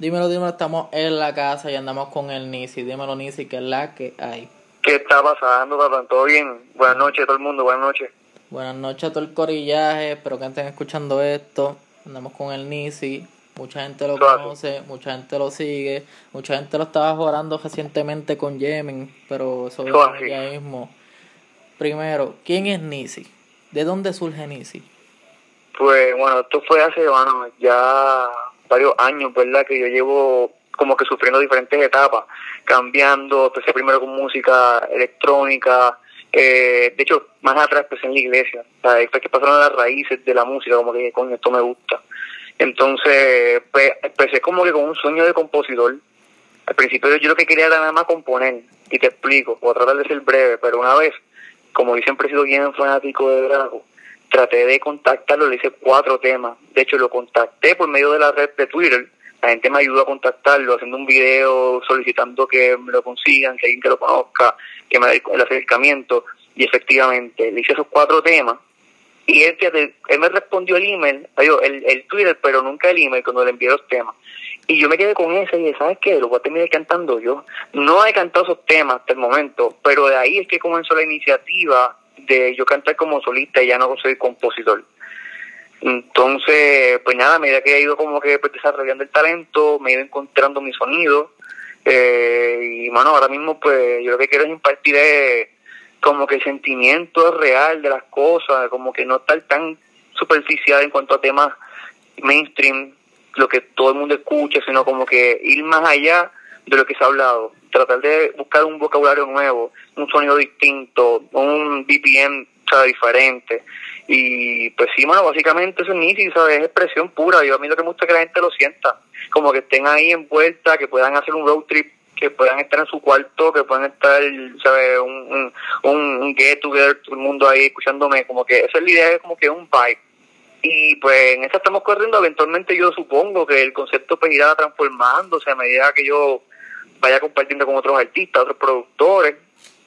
Dímelo, dímelo, estamos en la casa y andamos con el Nisi. Dímelo, Nisi, que es la que hay. ¿Qué está pasando, papá? ¿Todo bien? Buenas noches a todo el mundo, buenas noches. Buenas noches a todo el corillaje, espero que estén escuchando esto. Andamos con el Nisi, mucha gente lo conoce, mucha gente lo sigue, mucha gente lo estaba jugando recientemente con Yemen, pero eso es ya mismo. Primero, ¿quién es Nisi? ¿De dónde surge Nisi? Pues bueno, esto fue hace, bueno, ya varios años, ¿verdad? Que yo llevo como que sufriendo diferentes etapas, cambiando, empecé primero con música electrónica, eh, de hecho, más atrás empecé en la iglesia, o sea, fue que pasaron las raíces de la música, como que con esto me gusta. Entonces, pues, empecé como que con un sueño de compositor. Al principio yo lo que quería era nada más componer, y te explico, a tratar de ser breve, pero una vez, como yo siempre he sido bien fanático de Drago, traté de contactarlo, le hice cuatro temas. De hecho, lo contacté por medio de la red de Twitter. La gente me ayudó a contactarlo haciendo un video solicitando que me lo consigan, que alguien que lo conozca, que me dé el acercamiento. Y efectivamente, le hice esos cuatro temas. Y él, él me respondió el email, el, el Twitter, pero nunca el email cuando le envié los temas. Y yo me quedé con ese y dije, ¿sabes qué? Lo voy a terminar cantando yo. No he cantado esos temas hasta el momento, pero de ahí es que comenzó la iniciativa de yo cantar como solista y ya no soy compositor. Entonces, pues nada, a medida que he ido como que pues, desarrollando el talento, me he ido encontrando mi sonido. Eh, y, mano, ahora mismo, pues yo lo que quiero es impartir como que el sentimiento real de las cosas, como que no estar tan superficial en cuanto a temas mainstream, lo que todo el mundo escucha, sino como que ir más allá de lo que se ha hablado tratar de buscar un vocabulario nuevo, un sonido distinto, un BPM diferente. Y pues sí, bueno, básicamente eso es nítido, Es expresión pura. Yo a mí lo que me gusta es que la gente lo sienta, como que estén ahí envuelta, que puedan hacer un road trip, que puedan estar en su cuarto, que puedan estar, ¿sabes? Un, un, get together, todo el mundo ahí escuchándome, como que esa es la idea, es como que un vibe. Y pues en esa estamos corriendo, eventualmente yo supongo que el concepto pues irá transformándose a medida que yo vaya compartiendo con otros artistas, otros productores,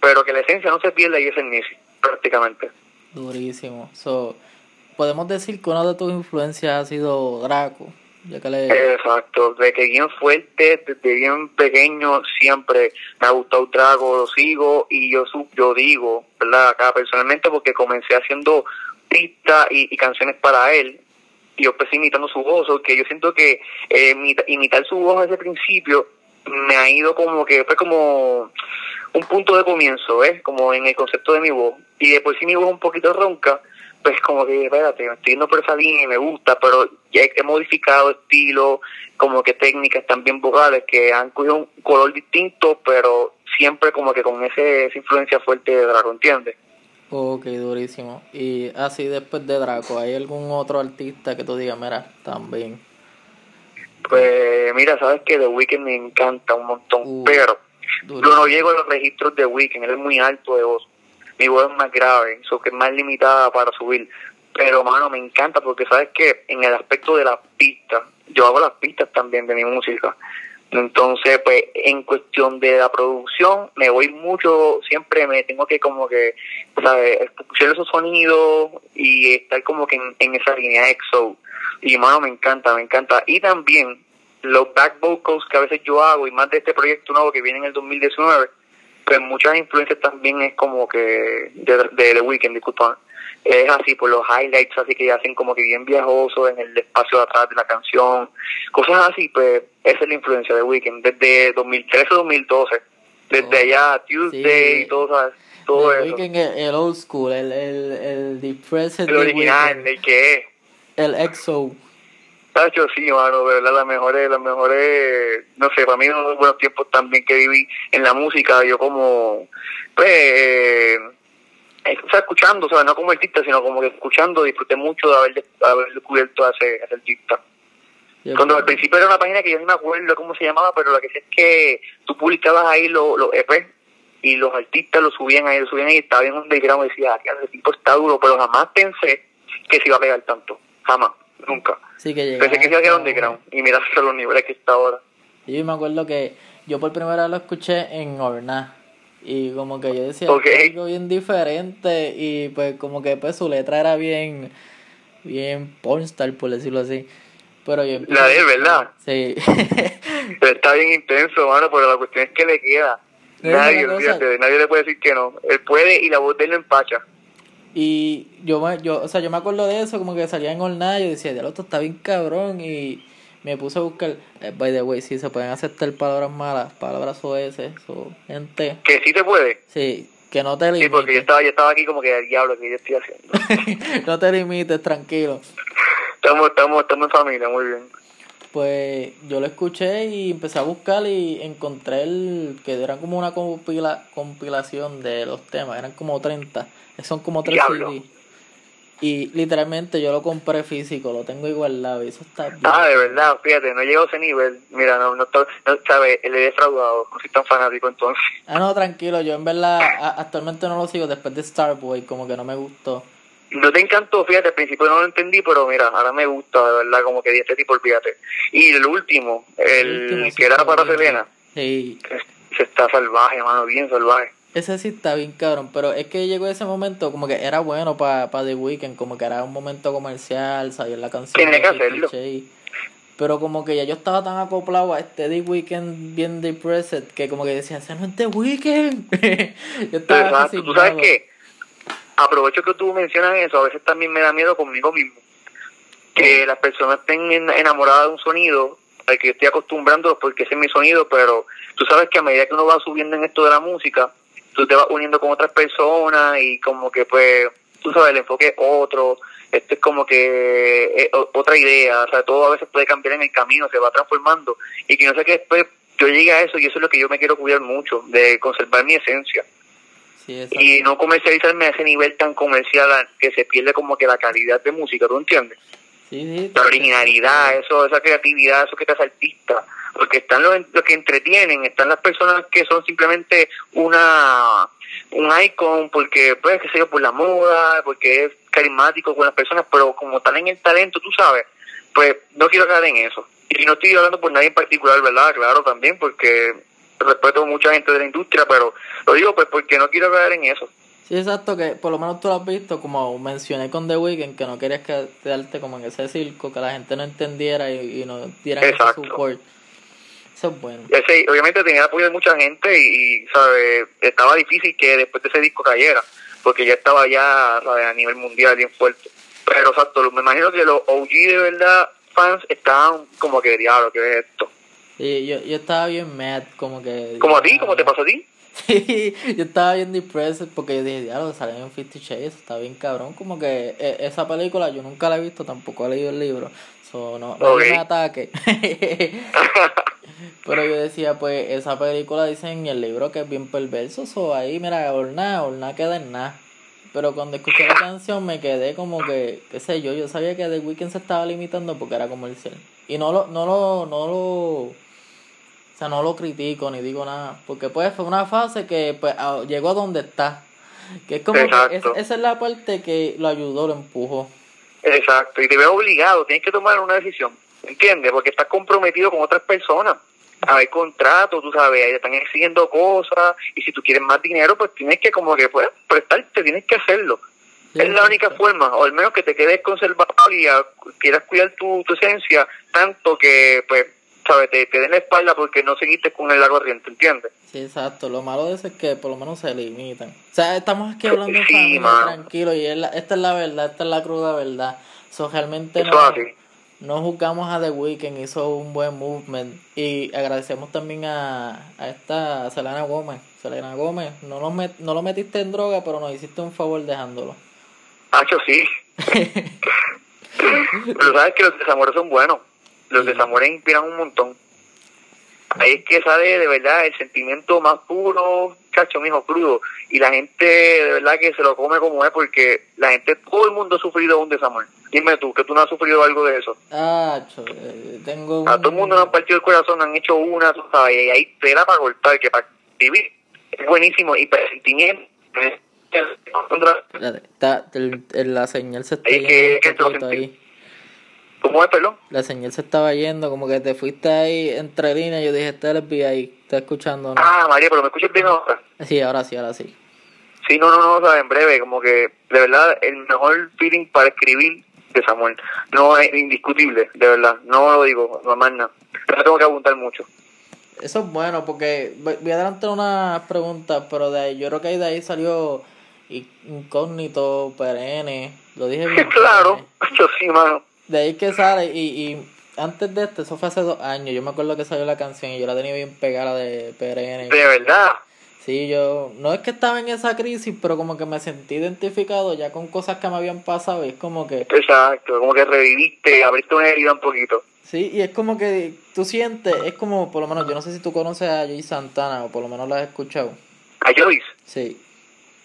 pero que la esencia no se pierda y es el Nisi, prácticamente. Durísimo. So, podemos decir que una de tus influencias ha sido Draco. Ya que le... Exacto, de que bien fuerte, desde bien pequeño siempre me ha gustado Draco, lo sigo y yo yo digo, ¿verdad? Acá personalmente porque comencé haciendo pistas y, canciones para él y yo empecé imitando su voz, que yo siento que eh, imitar su voz desde el principio me ha ido como que fue como un punto de comienzo, ¿eh? Como en el concepto de mi voz. Y después si mi voz es un poquito ronca, pues como que, espérate, me estoy yendo por esa y me gusta, pero ya he modificado estilo, como que técnicas también vocales que han cogido un color distinto, pero siempre como que con ese, esa influencia fuerte de Draco, ¿entiendes? Ok, durísimo. Y así después de Draco, ¿hay algún otro artista que tú digas, mira, también? Pues mira, sabes que The Weeknd me encanta un montón, uh, pero yo no llego a los registros de Weeknd, él es muy alto de voz, mi voz es más grave, eso que es más limitada para subir, pero mano, me encanta porque sabes que en el aspecto de las pistas, yo hago las pistas también de mi música, entonces pues en cuestión de la producción me voy mucho, siempre me tengo que como que, ¿sabes? escuchar esos sonidos y estar como que en, en esa línea EXO y mano, me encanta, me encanta. Y también los back vocals que a veces yo hago y más de este proyecto nuevo que viene en el 2019, pues muchas influencias también es como que de, de The Weeknd, disculpa. Es así, por los highlights así que hacen como que bien viajoso en el espacio de atrás de la canción. Cosas así, pues esa es la influencia de Weeknd desde 2013-2012. Desde allá, Tuesday y todo, todo eso. Weeknd, el old school, el, el, el depressed. El original, el que es el EXO. Tacho, sí, mano, de verdad, las mejores, las mejores, no sé, para mí uno de los buenos tiempos también que viví en la música, yo como, pues, eh, o sea, escuchando, o sea, no como artista, sino como que escuchando, disfruté mucho de haber, haber descubierto a ese, artista. Cuando al principio era una página que yo no me acuerdo cómo se llamaba, pero lo que sé es que tú publicabas ahí los, los EP y los artistas lo subían ahí, lo subían ahí, estaba bien underground y decía, que ese tipo está duro, pero jamás pensé que se iba a pegar tanto. Jamás, nunca. Sí que Pensé que se hacía underground y mira los niveles que está ahora. Yo me acuerdo que yo por primera vez lo escuché en Orna. Y como que yo decía algo bien diferente. Y pues como que pues su letra era bien, bien pornstar, por decirlo así. Pero yo La de él, ¿verdad? Sí. Pero está bien intenso, mano, pero la cuestión es que le queda. Nadie, olvídate, nadie le puede decir que no. Él puede y la voz de él lo empacha. Y yo me, yo, o sea, yo me acuerdo de eso, como que salía en Night, yo decía, diablo, esto está bien cabrón, y me puse a buscar, eh, by the way, sí, se pueden aceptar palabras malas, palabras OS, so, gente, Que sí se puede. sí, que no te Sí, porque yo limites, estaba, yo estaba aquí como que el diablo que yo estoy haciendo. no te limites, tranquilo. Estamos, estamos, estamos en familia, muy bien. Pues yo lo escuché y empecé a buscar y encontré el que eran como una compila, compilación de los temas, eran como 30, son como 3 Diablo. CD. Y literalmente yo lo compré físico, lo tengo igualado y eso está bien. Ah, de verdad, fíjate, no llego a ese nivel. Mira, no, no, no sabes, le he defraudado, no soy tan fanático entonces. Ah, no, tranquilo, yo en verdad a- actualmente no lo sigo después de Starboy, como que no me gustó. No te encantó, fíjate, al principio no lo entendí, pero mira, ahora me gusta, de verdad, como que di este tipo, olvídate. Y el último, el, último que era para bien. Selena, Sí, se está salvaje, mano, bien salvaje. ese sí está bien cabrón, pero es que llegó ese momento como que era bueno para pa The Weeknd, como que era un momento comercial, salió la canción. De que 50 hacerlo. Pero como que ya yo estaba tan acoplado a este The Weeknd bien depressed que como que decía, ese no es The Weeknd. yo estaba Exacto, tú sabes resignado. Aprovecho que tú mencionas eso, a veces también me da miedo conmigo mismo. Que las personas estén en- enamoradas de un sonido al que yo estoy acostumbrando porque ese es mi sonido, pero tú sabes que a medida que uno va subiendo en esto de la música, tú te vas uniendo con otras personas y como que pues, tú sabes, el enfoque es otro, esto es como que eh, otra idea, o sea, todo a veces puede cambiar en el camino, se va transformando y que no sé que después yo llegue a eso y eso es lo que yo me quiero cuidar mucho, de conservar mi esencia Sí, y no comercializarme a ese nivel tan comercial que se pierde como que la calidad de música, ¿tú entiendes? Sí, sí, La originalidad, eso, esa creatividad, eso que te hace artista, porque están los, los que entretienen, están las personas que son simplemente una un icon porque pues qué sé yo por la moda, porque es carismático con las personas, pero como tal en el talento, tú sabes, pues no quiero caer en eso. Y no estoy hablando por nadie en particular, ¿verdad? Claro, también porque respeto a mucha gente de la industria, pero lo digo pues porque no quiero caer en eso. Sí, exacto, que por lo menos tú lo has visto, como mencioné con The Weeknd, que no querías que- quedarte como en ese circo, que la gente no entendiera y, y no diera Exacto. support. Eso es bueno. Ese, obviamente tenía el apoyo de mucha gente y, y, ¿sabe? estaba difícil que después de ese disco cayera, porque ya estaba ya a nivel mundial bien fuerte. Pero exacto, me imagino que los OG de verdad fans estaban como que, diablo, ¿qué es esto? Y yo, yo estaba bien mad, como que... Como a ti, como te pasó a ti. Sí, yo estaba bien depressed porque yo dije, diablo, salen en Fifty Shades, está bien cabrón. Como que eh, esa película yo nunca la he visto, tampoco he leído el libro. So, no, no me ataque. Pero yo decía, pues, esa película dice en el libro que es bien perverso. So, ahí, mira, Orna, Orna queda en nada. Pero cuando escuché la canción me quedé como que, qué sé yo, yo sabía que The Weeknd se estaba limitando porque era comercial. Y no lo, no lo, no lo, o sea, no lo critico ni digo nada. Porque pues fue una fase que pues a- llegó a donde está. Que es como que es- esa es la parte que lo ayudó, lo empujó. Exacto, y te veo obligado, tienes que tomar una decisión, ¿entiendes? Porque estás comprometido con otras personas. Hay contratos, tú sabes, ahí están exigiendo cosas, y si tú quieres más dinero, pues tienes que como que, pues, prestarte, tienes que hacerlo. Es la única forma, o al menos que te quedes conservador y ah, quieras cuidar tu, tu esencia, tanto que, pues, sabes, te, te den la espalda porque no seguiste con el largo corriente, ¿entiendes? Sí, exacto. Lo malo de eso es que por lo menos se limitan. O sea, estamos aquí hablando Sí, tranquilo, y es la- esta es la verdad, esta es la cruda verdad. So, realmente Eso no, así. no juzgamos a The Weeknd, hizo un buen movement. Y agradecemos también a, a esta Selena Gómez. Selena Gómez, no lo, met- no lo metiste en droga, pero nos hiciste un favor dejándolo. Hacho, sí. Pero sabes que los desamores son buenos. Los desamores inspiran un montón. Ahí es que sale de verdad el sentimiento más puro, cacho, mijo, crudo. Y la gente de verdad que se lo come como es porque la gente, todo el mundo ha sufrido un desamor. Dime tú, que tú no has sufrido algo de eso. Ah, cho, tengo un... A todo el mundo nos han partido el corazón, han hecho una, tú sabes, y ahí tela para cortar, que para vivir es buenísimo. Y para el sentimiento, está- el- el- la señal se está Ahí yendo que- que ahí. ¿cómo es, perdón? La señal se estaba yendo, como que te fuiste ahí entre líneas. Yo dije, este es el FBI, está escuchando, ¿no? Ah, María, pero me escuchas bien ahora. Sí, ahora sí, ahora sí. Sí, no, no, no, o sea, en breve, como que de verdad el mejor feeling para escribir de Samuel. No es indiscutible, de verdad. No lo digo, no más nada. Pero tengo que apuntar mucho. Eso es bueno, porque voy a adelantar una pregunta, pero de ahí, yo creo que de ahí salió incógnito, perenne, lo dije bien. claro, yo sí, mano. De ahí que sale, y, y antes de esto, eso fue hace dos años, yo me acuerdo que salió la canción y yo la tenía bien pegada de perenne. De verdad. Sí, yo, no es que estaba en esa crisis, pero como que me sentí identificado ya con cosas que me habían pasado y es como que... Exacto, como que reviviste, abriste una herida un poquito. Sí, y es como que tú sientes, es como, por lo menos, yo no sé si tú conoces a Joyce Santana o por lo menos la has escuchado. ¿A Joyce? Sí.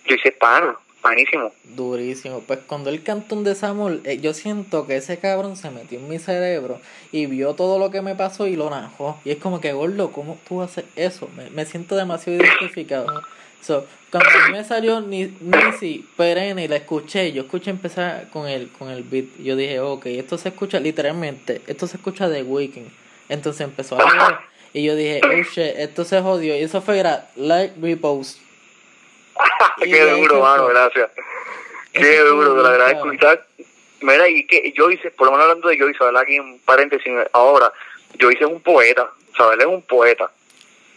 Joyce es pana. Buenísimo. Durísimo. Pues cuando él cantó un desamor, eh, yo siento que ese cabrón se metió en mi cerebro y vio todo lo que me pasó y lo najó. Y es como que, gordo, ¿cómo tú haces eso? Me, me siento demasiado identificado. So, cuando me salió Nisi Perenne y la escuché, yo escuché empezar con el, con el beat. Yo dije, ok, esto se escucha literalmente, esto se escucha de Weekend. Entonces empezó a hablar y yo dije, oh shit, esto se jodió. Y eso fue, like repost Qué duro, mano, gracias. Qué duro, la verdad, escuchar. Mira, y que yo hice, por lo menos hablando de yo hice, ¿verdad? Aquí en paréntesis, ahora, yo hice un poeta, ¿sabes? Él es un poeta.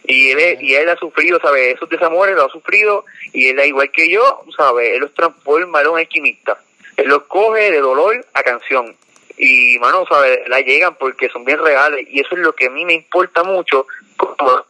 Y él, y él ha sufrido, ¿sabes? Esos desamores lo ha sufrido y él, igual que yo, ¿sabes? Él los transforma, él es un alquimista. Él los coge de dolor a canción. Y, mano, ¿sabes? La llegan porque son bien reales y eso es lo que a mí me importa mucho como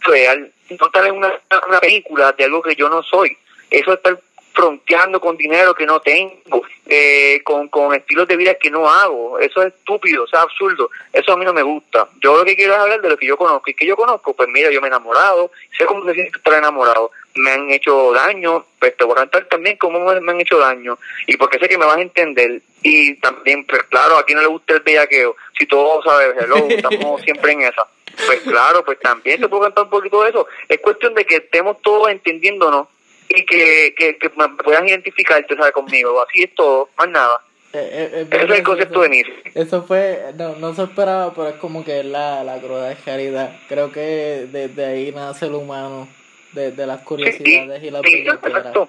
real no estar en una, película de algo que yo no soy. Eso estar fronteando con dinero que no tengo, eh, con, con estilos de vida que no hago. Eso es estúpido, es absurdo. Eso a mí no me gusta. Yo lo que quiero es hablar de lo que yo conozco. Y que yo conozco, pues mira, yo me he enamorado, sé cómo se siente estar enamorado. Me han hecho daño, pues te voy a cantar también cómo me, han hecho daño. Y porque sé que me vas a entender. Y también, pues claro, a quien no le gusta el bellaqueo. Si todo sabes, hello, estamos siempre en esa. Pues claro, pues también te puedo cantar un poquito de eso. Es cuestión de que estemos todos entendiéndonos y que, que, que puedan identificarte, ¿sabes? Conmigo. Así es todo, más nada. Eh, eh, Ese es el concepto de Nisi. Eso fue, no, no se esperaba, pero es como que la, la cruda caridad. Creo que desde ahí nace el humano, de, de las curiosidades y la sí, exacto.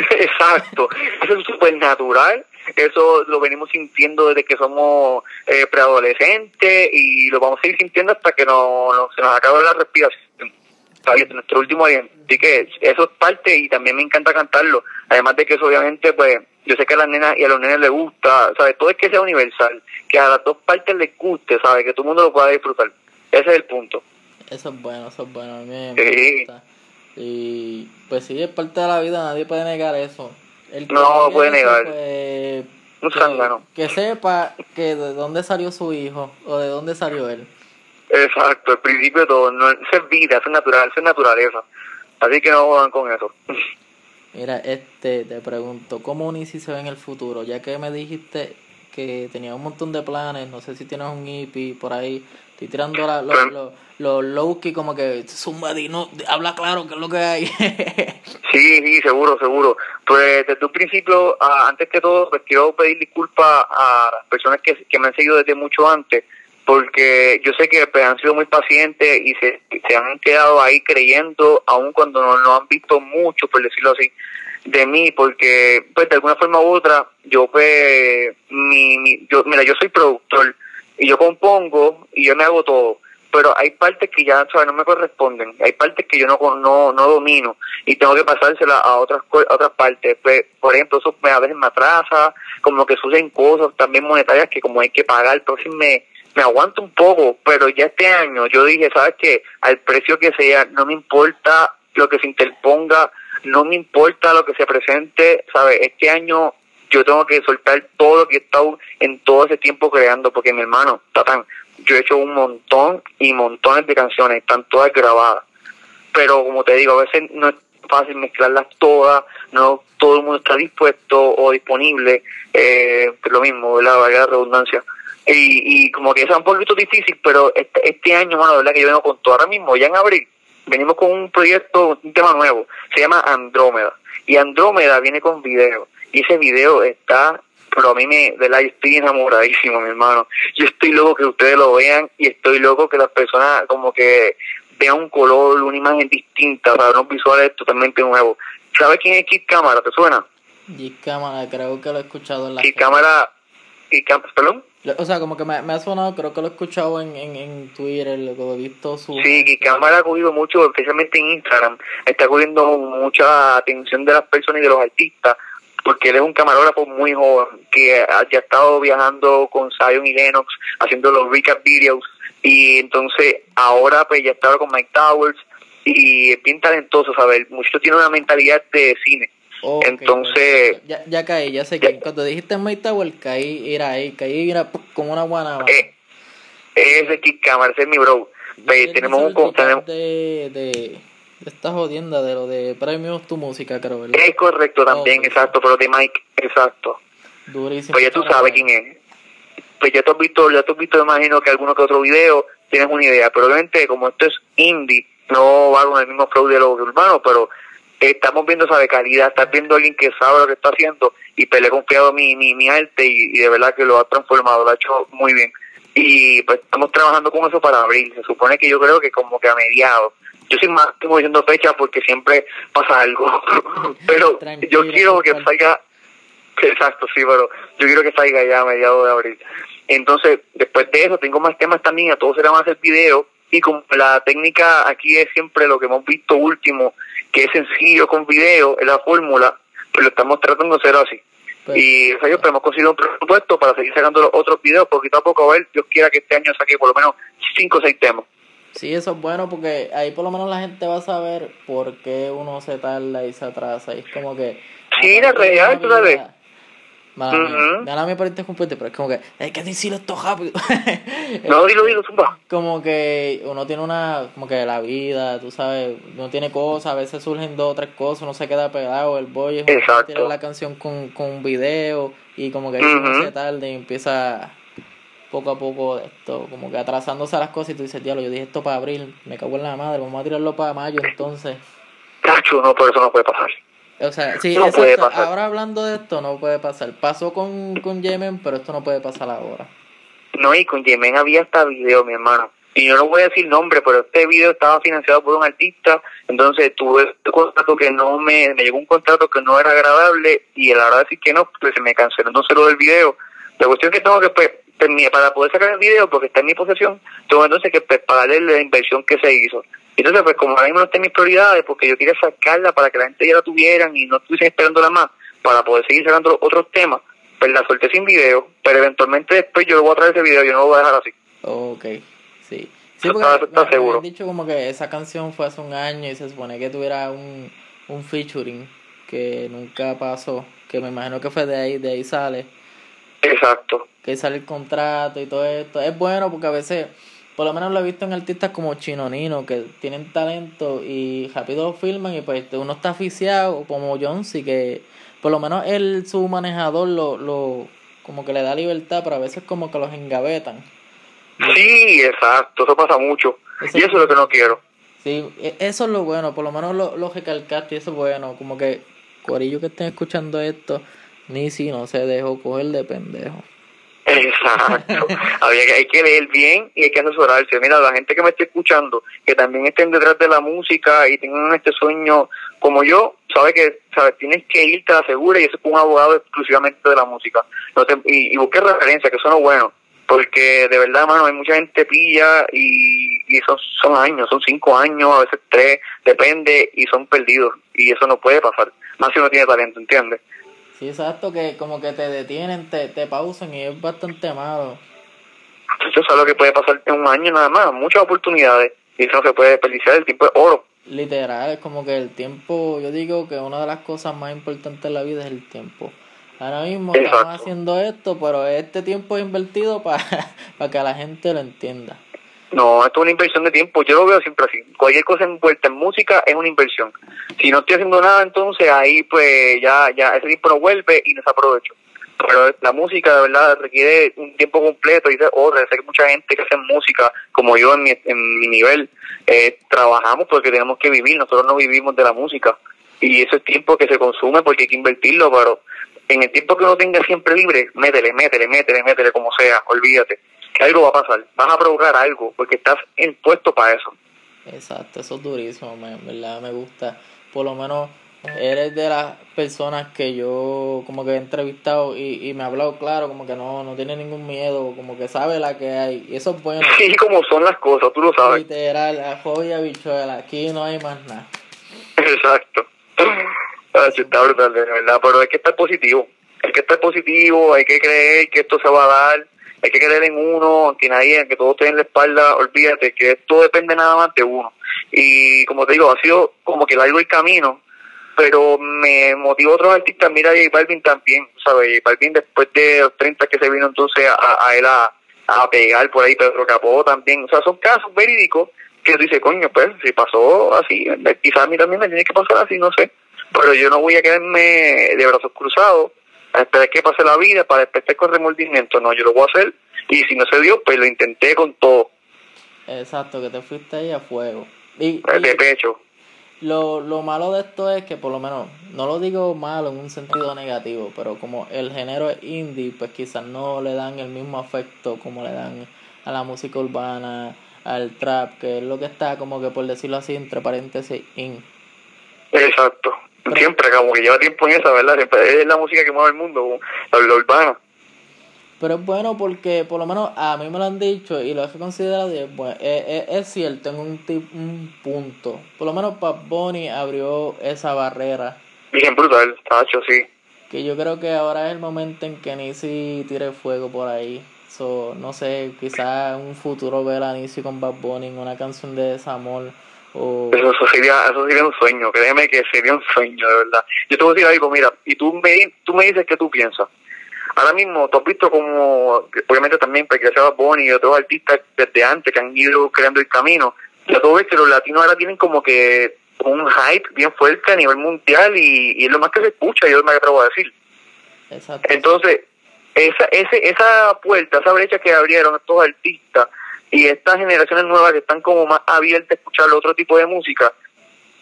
exacto. Eso es súper natural eso lo venimos sintiendo desde que somos eh, preadolescentes y lo vamos a seguir sintiendo hasta que no, se nos acabe la respiración. nuestro último aliento. Así que eso es parte y también me encanta cantarlo. Además de que eso obviamente, pues, yo sé que a las nenas y a los nenes les gusta, ¿sabes? Todo es que sea universal, que a las dos partes les guste, ¿sabes? Que todo el mundo lo pueda disfrutar. Ese es el punto. Eso es bueno, eso es bueno. A mí me gusta. Y pues sí, es parte de la vida, nadie puede negar eso no lo puede negar. un que, que sepa que de dónde salió su hijo o de dónde salió él. Exacto, el principio de todo. No, eso es vida, eso es natural, eso es naturaleza. Así que no jodan con eso. Mira, este, te pregunto, ¿cómo Unisi se ve en el futuro? Ya que me dijiste que tenía un montón de planes, no sé si tienes un IP por ahí, estoy tirando la, los, los, low como que no habla claro qué es lo que hay. sí, sí, seguro, seguro. Pues desde un principio, ah, antes que todo, pues quiero pedir disculpas a las personas que, que me han seguido desde mucho antes, porque yo sé que pues, han sido muy pacientes y se, se han quedado ahí creyendo, aun cuando no, no han visto mucho, por decirlo así, de mí porque pues de alguna forma u otra yo pues mi, yo mira yo soy productor y yo compongo y yo me hago todo pero hay partes que ya ¿sabes? no me corresponden hay partes que yo no no no domino y tengo que pasársela a otras a otras partes pues, por ejemplo eso me, a veces me atrasa como que suceden cosas también monetarias que como hay que pagar entonces me me aguanto un poco pero ya este año yo dije sabes que al precio que sea no me importa lo que se interponga no me importa lo que se presente, ¿sabes? Este año yo tengo que soltar todo lo que he estado en todo ese tiempo creando, porque mi hermano, Tatán, yo he hecho un montón y montones de canciones, están todas grabadas. Pero como te digo, a veces no es fácil mezclarlas todas, no todo el mundo está dispuesto o disponible, eh, lo mismo, la la redundancia. Y, y como que es un poquito difícil, pero este, este año, mano, verdad que yo vengo con todo. Ahora mismo, ya en abril, venimos con un proyecto, un tema nuevo, se llama Andrómeda. Y Andrómeda viene con video. Y ese video está, pero a mí me, de la, estoy enamoradísimo, mi hermano. Yo estoy loco que ustedes lo vean y estoy loco que las personas como que vean un color, una imagen distinta, sea, unos visuales totalmente nuevos. ¿Sabes quién es Kid Cámara? ¿Te suena? G-Cámara, creo que lo he escuchado en la... G-Cámara, perdón. O sea, como que me, me, ha sonado, creo que lo he escuchado en, en, en Twitter, lo he visto su... Sí, G-Cámara ha cogido mucho, especialmente en Instagram, está cogiendo mucha atención de las personas y de los artistas, porque él es un camarógrafo muy joven, que ya ha estado viajando con Zion y Lennox, haciendo los recap videos, y entonces ahora pues ya está con Mike Towers, y es bien talentoso, ¿sabes? Mucho tiene una mentalidad de cine. Entonces... Ya, ya caí, ya sé que cuando dijiste Mike Towers caí, era ahí, caí era como una buena... Eh, ese Kid Camera, ese es mi bro. tenemos un... Tenemos... De, de, esta jodienda de lo de premios tu música, creo, ¿verdad? Es correcto también, exacto, pero de Mike, exacto. Durísimo. Pues ya tú sabes quién es. Pues ya tú has visto, ya tú has visto, imagino que alguno que otro video tienes una idea, pero obviamente como esto es indie, no va con el mismo flow de lo urbano, pero estamos viendo esa de calidad, estás viendo a alguien que sabe lo que está haciendo y pues le he confiado mi, mi, mi arte y, de verdad que lo ha transformado, lo ha hecho muy bien. Y pues estamos trabajando con eso para abril, se supone que yo creo que como que a mediados. Yo más estoy diciendo fecha porque siempre pasa algo, pero yo quiero que salga, exacto, sí, pero yo quiero que salga ya a mediados de abril. Entonces, después de eso, tengo más temas también, a todos se le van a hacer videos y como la técnica aquí es siempre lo que hemos visto último, que es sencillo con video, es la fórmula, pues lo estamos tratando de hacer así. Pues, y o sea, yo hemos conseguido un presupuesto para seguir sacando los otros videos, poquito a poco a ver, Dios quiera que este año saque por lo menos 5 o 6 temas. Sí, eso es bueno porque ahí por lo menos la gente va a saber por qué uno se tarda y se atrasa. Y es como que... Sí, la realidad, tú sabes Mala uh -huh. mía por interrumpirte, pero es como que hay que decirlo esto rápido. no, dilo, dilo, zumba. Como que uno tiene una, como que la vida, tú sabes, uno tiene cosas, a veces surgen dos o tres cosas, uno se queda pegado, el boy es tiene la canción con, con un video y como que uh se tarde y empieza poco a poco esto, como que atrasándose a las cosas y tú dices, diablo, yo dije esto para abril, me cago en la madre, vamos a tirarlo para mayo entonces. Cacho, no, por eso no puede pasar. O sea, sí, ahora hablando de esto no puede pasar. Pasó con, con Yemen, pero esto no puede pasar ahora. No, y con Yemen había hasta video, mi hermano. Y yo no voy a decir nombre, pero este video estaba financiado por un artista, entonces tuve un contrato que no me, me llegó un contrato que no era agradable y a la hora de decir que no, pues se me canceló entonces lo del video. La cuestión es que tengo que, pues, para poder sacar el video, porque está en mi posesión, tengo entonces que pues, pagarle la inversión que se hizo. Entonces, pues como ahora mismo no está en mis prioridades, porque yo quería sacarla para que la gente ya la tuvieran y no estuviesen esperándola más, para poder seguir sacando otros temas, pues la solté sin video, pero eventualmente después yo lo voy a traer ese video, yo no lo voy a dejar así. Ok, sí. Sí, porque está, seguro. dicho como que esa canción fue hace un año y se supone que tuviera un, un featuring que nunca pasó, que me imagino que fue de ahí, de ahí sale. Exacto. Que sale el contrato y todo esto. Es bueno porque a veces por lo menos lo he visto en artistas como Chinonino, que tienen talento y rápido lo filman y pues uno está aficiado, como Jonesy, que por lo menos él, su manejador, lo, lo como que le da libertad, pero a veces como que los engavetan. Sí, exacto, eso pasa mucho. y eso es lo que no quiero. Sí, e, eso es lo bueno, por lo menos lo, lo recalcaste y eso es bueno, como que Corillo que estén escuchando esto, ni si no se dejó coger de pendejo. Exacto. Había que, hay que leer bien y hay que asesorarse. Mira, la gente que me esté escuchando, que también estén detrás de la música y tengan este sueño como yo, sabe que sabes tienes que irte a la segura y eso es un abogado exclusivamente de la música. No y, y busque referencia, que eso no es bueno. Porque de verdad, mano, hay mucha gente pilla y, y son, son años, son cinco años, a veces tres, depende, y son perdidos. Y eso no puede pasar, más si uno tiene talento, ¿entiendes? Sí, exacto, que como que te detienen, te, te pausan y es bastante malo. Eso es lo que puede pasar en un año nada más, muchas oportunidades y eso no se puede desperdiciar, el tiempo es oro. Literal, es como que el tiempo, yo digo que una de las cosas más importantes en la vida es el tiempo. Ahora mismo estamos haciendo esto, pero este tiempo es invertido para, para que la gente lo entienda. No, esto es una inversión de tiempo. Yo lo veo siempre así. Cualquier cosa envuelta en música es una inversión. Si no estoy haciendo nada, entonces ahí pues ya ya ese tiempo no vuelve y no se aprovecho. Pero la música de verdad requiere un tiempo completo y otra. Sé que mucha gente que hace música, como yo en mi, en mi nivel, eh, trabajamos porque tenemos que vivir. Nosotros no vivimos de la música. Y ese es tiempo que se consume porque hay que invertirlo, pero en el tiempo que uno tenga siempre libre, métele, métele, métele, métele, como sea, olvídate algo va a pasar, vas a provocar algo, porque estás impuesto para eso. Exacto, eso es durísimo, me, verdad me gusta. Por lo menos eres de las personas que yo como que he entrevistado y, y me ha hablado claro, como que no, no tiene ningún miedo, como que sabe la que hay. Y eso es bueno. Sí, como son las cosas, tú lo sabes. Literal, a joya bichuela, aquí no hay más nada. Exacto. Ah, está brutal, de verdad, pero hay que estar positivo. Hay que estar positivo, hay que creer que esto se va a dar, hay que creer en uno, que nadie, que todo esté en la espalda, olvídate que esto depende nada más de uno. Y como te digo, ha sido como que largo el camino, pero me motivó otros artistas, mira J Balvin también, ¿sabes? J Balvin después de los 30 que se vino entonces a, él a, a, pegar por ahí, Pedro Capó también, o sea, son casos verídicos que tú dices, coño, pues si pasó así, quizás a mí también me tiene que pasar así, no sé, pero yo no voy a quedarme de brazos cruzados a esperar que pase la vida para despertar con remordimiento, no, yo lo voy a hacer y si no se dio, pues lo intenté con todo. Exacto, que te fuiste ahí a fuego. Y, de pecho. Lo, lo malo de esto es que por lo menos, no lo digo malo en un sentido negativo, pero como el género es indie, pues quizás no le dan el mismo afecto como le dan a la música urbana, al trap, que es lo que está como que por decirlo así, entre paréntesis, in. Exacto. Siempre, como que lleva tiempo en esa, ¿verdad? Siempre es la música que mueve el mundo, la, urbana. Pero es bueno porque, por lo menos, a mí me lo han dicho y lo he considerado y es, bueno, es, es, cierto en un, un punto. Por lo menos Bad Bunny abrió esa barrera. Bien brutal, tacho, sí. Que yo creo que ahora es el momento en que Nisi tire fuego por ahí. So, no sé, quizás en un futuro ver a Nisi con Bad Bunny en una canción de desamor eso, eso, sería, eso sería un sueño, créeme que sería un sueño, de verdad. Yo te voy a decir algo, mira, y tú me, tú me dices qué tú piensas. Ahora mismo, tú has visto como, obviamente también, porque se Bonnie y otros artistas desde antes que han ido creando el camino, ya tú ves que los latinos ahora tienen como que un hype bien fuerte a nivel mundial y, y es lo más que se escucha, yo me atrevo a decir. Exacto. Entonces, esa, ese, esa puerta, esa brecha que abrieron estos artistas, y estas generaciones nuevas que están como más abiertas a escuchar otro tipo de música,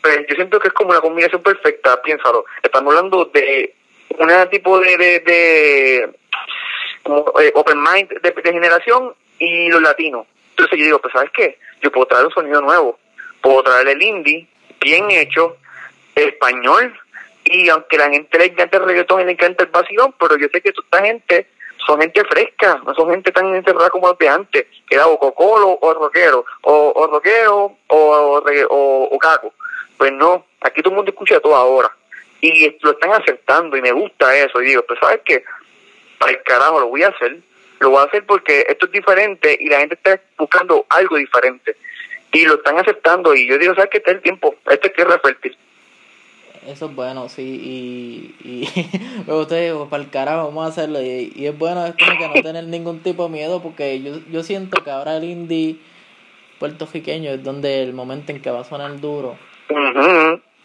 pues yo siento que es como una combinación perfecta, piénsalo. Estamos hablando de un tipo de, de, como, eh, open mind de, generación y los latinos. Entonces yo digo, pues ¿sabes qué? Yo puedo traer un sonido nuevo, puedo traer el indie bien hecho, español, y aunque la gente le encanta el reggaetón y le encanta el vacilón, pero yo sé que toda esta gente son gente fresca, no son gente tan encerrada como de antes, que era o cocolo o rockero, o, o rockero o, o, caco. Pues no, aquí todo el mundo escucha todo ahora. Y lo están aceptando y me gusta eso. Y digo, pues sabes que, para el carajo, lo voy a hacer. Lo voy a hacer porque esto es diferente y la gente está buscando algo diferente. Y lo están aceptando y yo digo, ¿sabes que Está el tiempo, esto es que es eso es bueno, sí, y, y luego usted para el carajo, vamos a hacerlo. Y, y, es bueno es como que no tener ningún tipo de miedo, porque yo, yo siento que ahora el indie puertorriqueño es donde el momento en que va a sonar duro.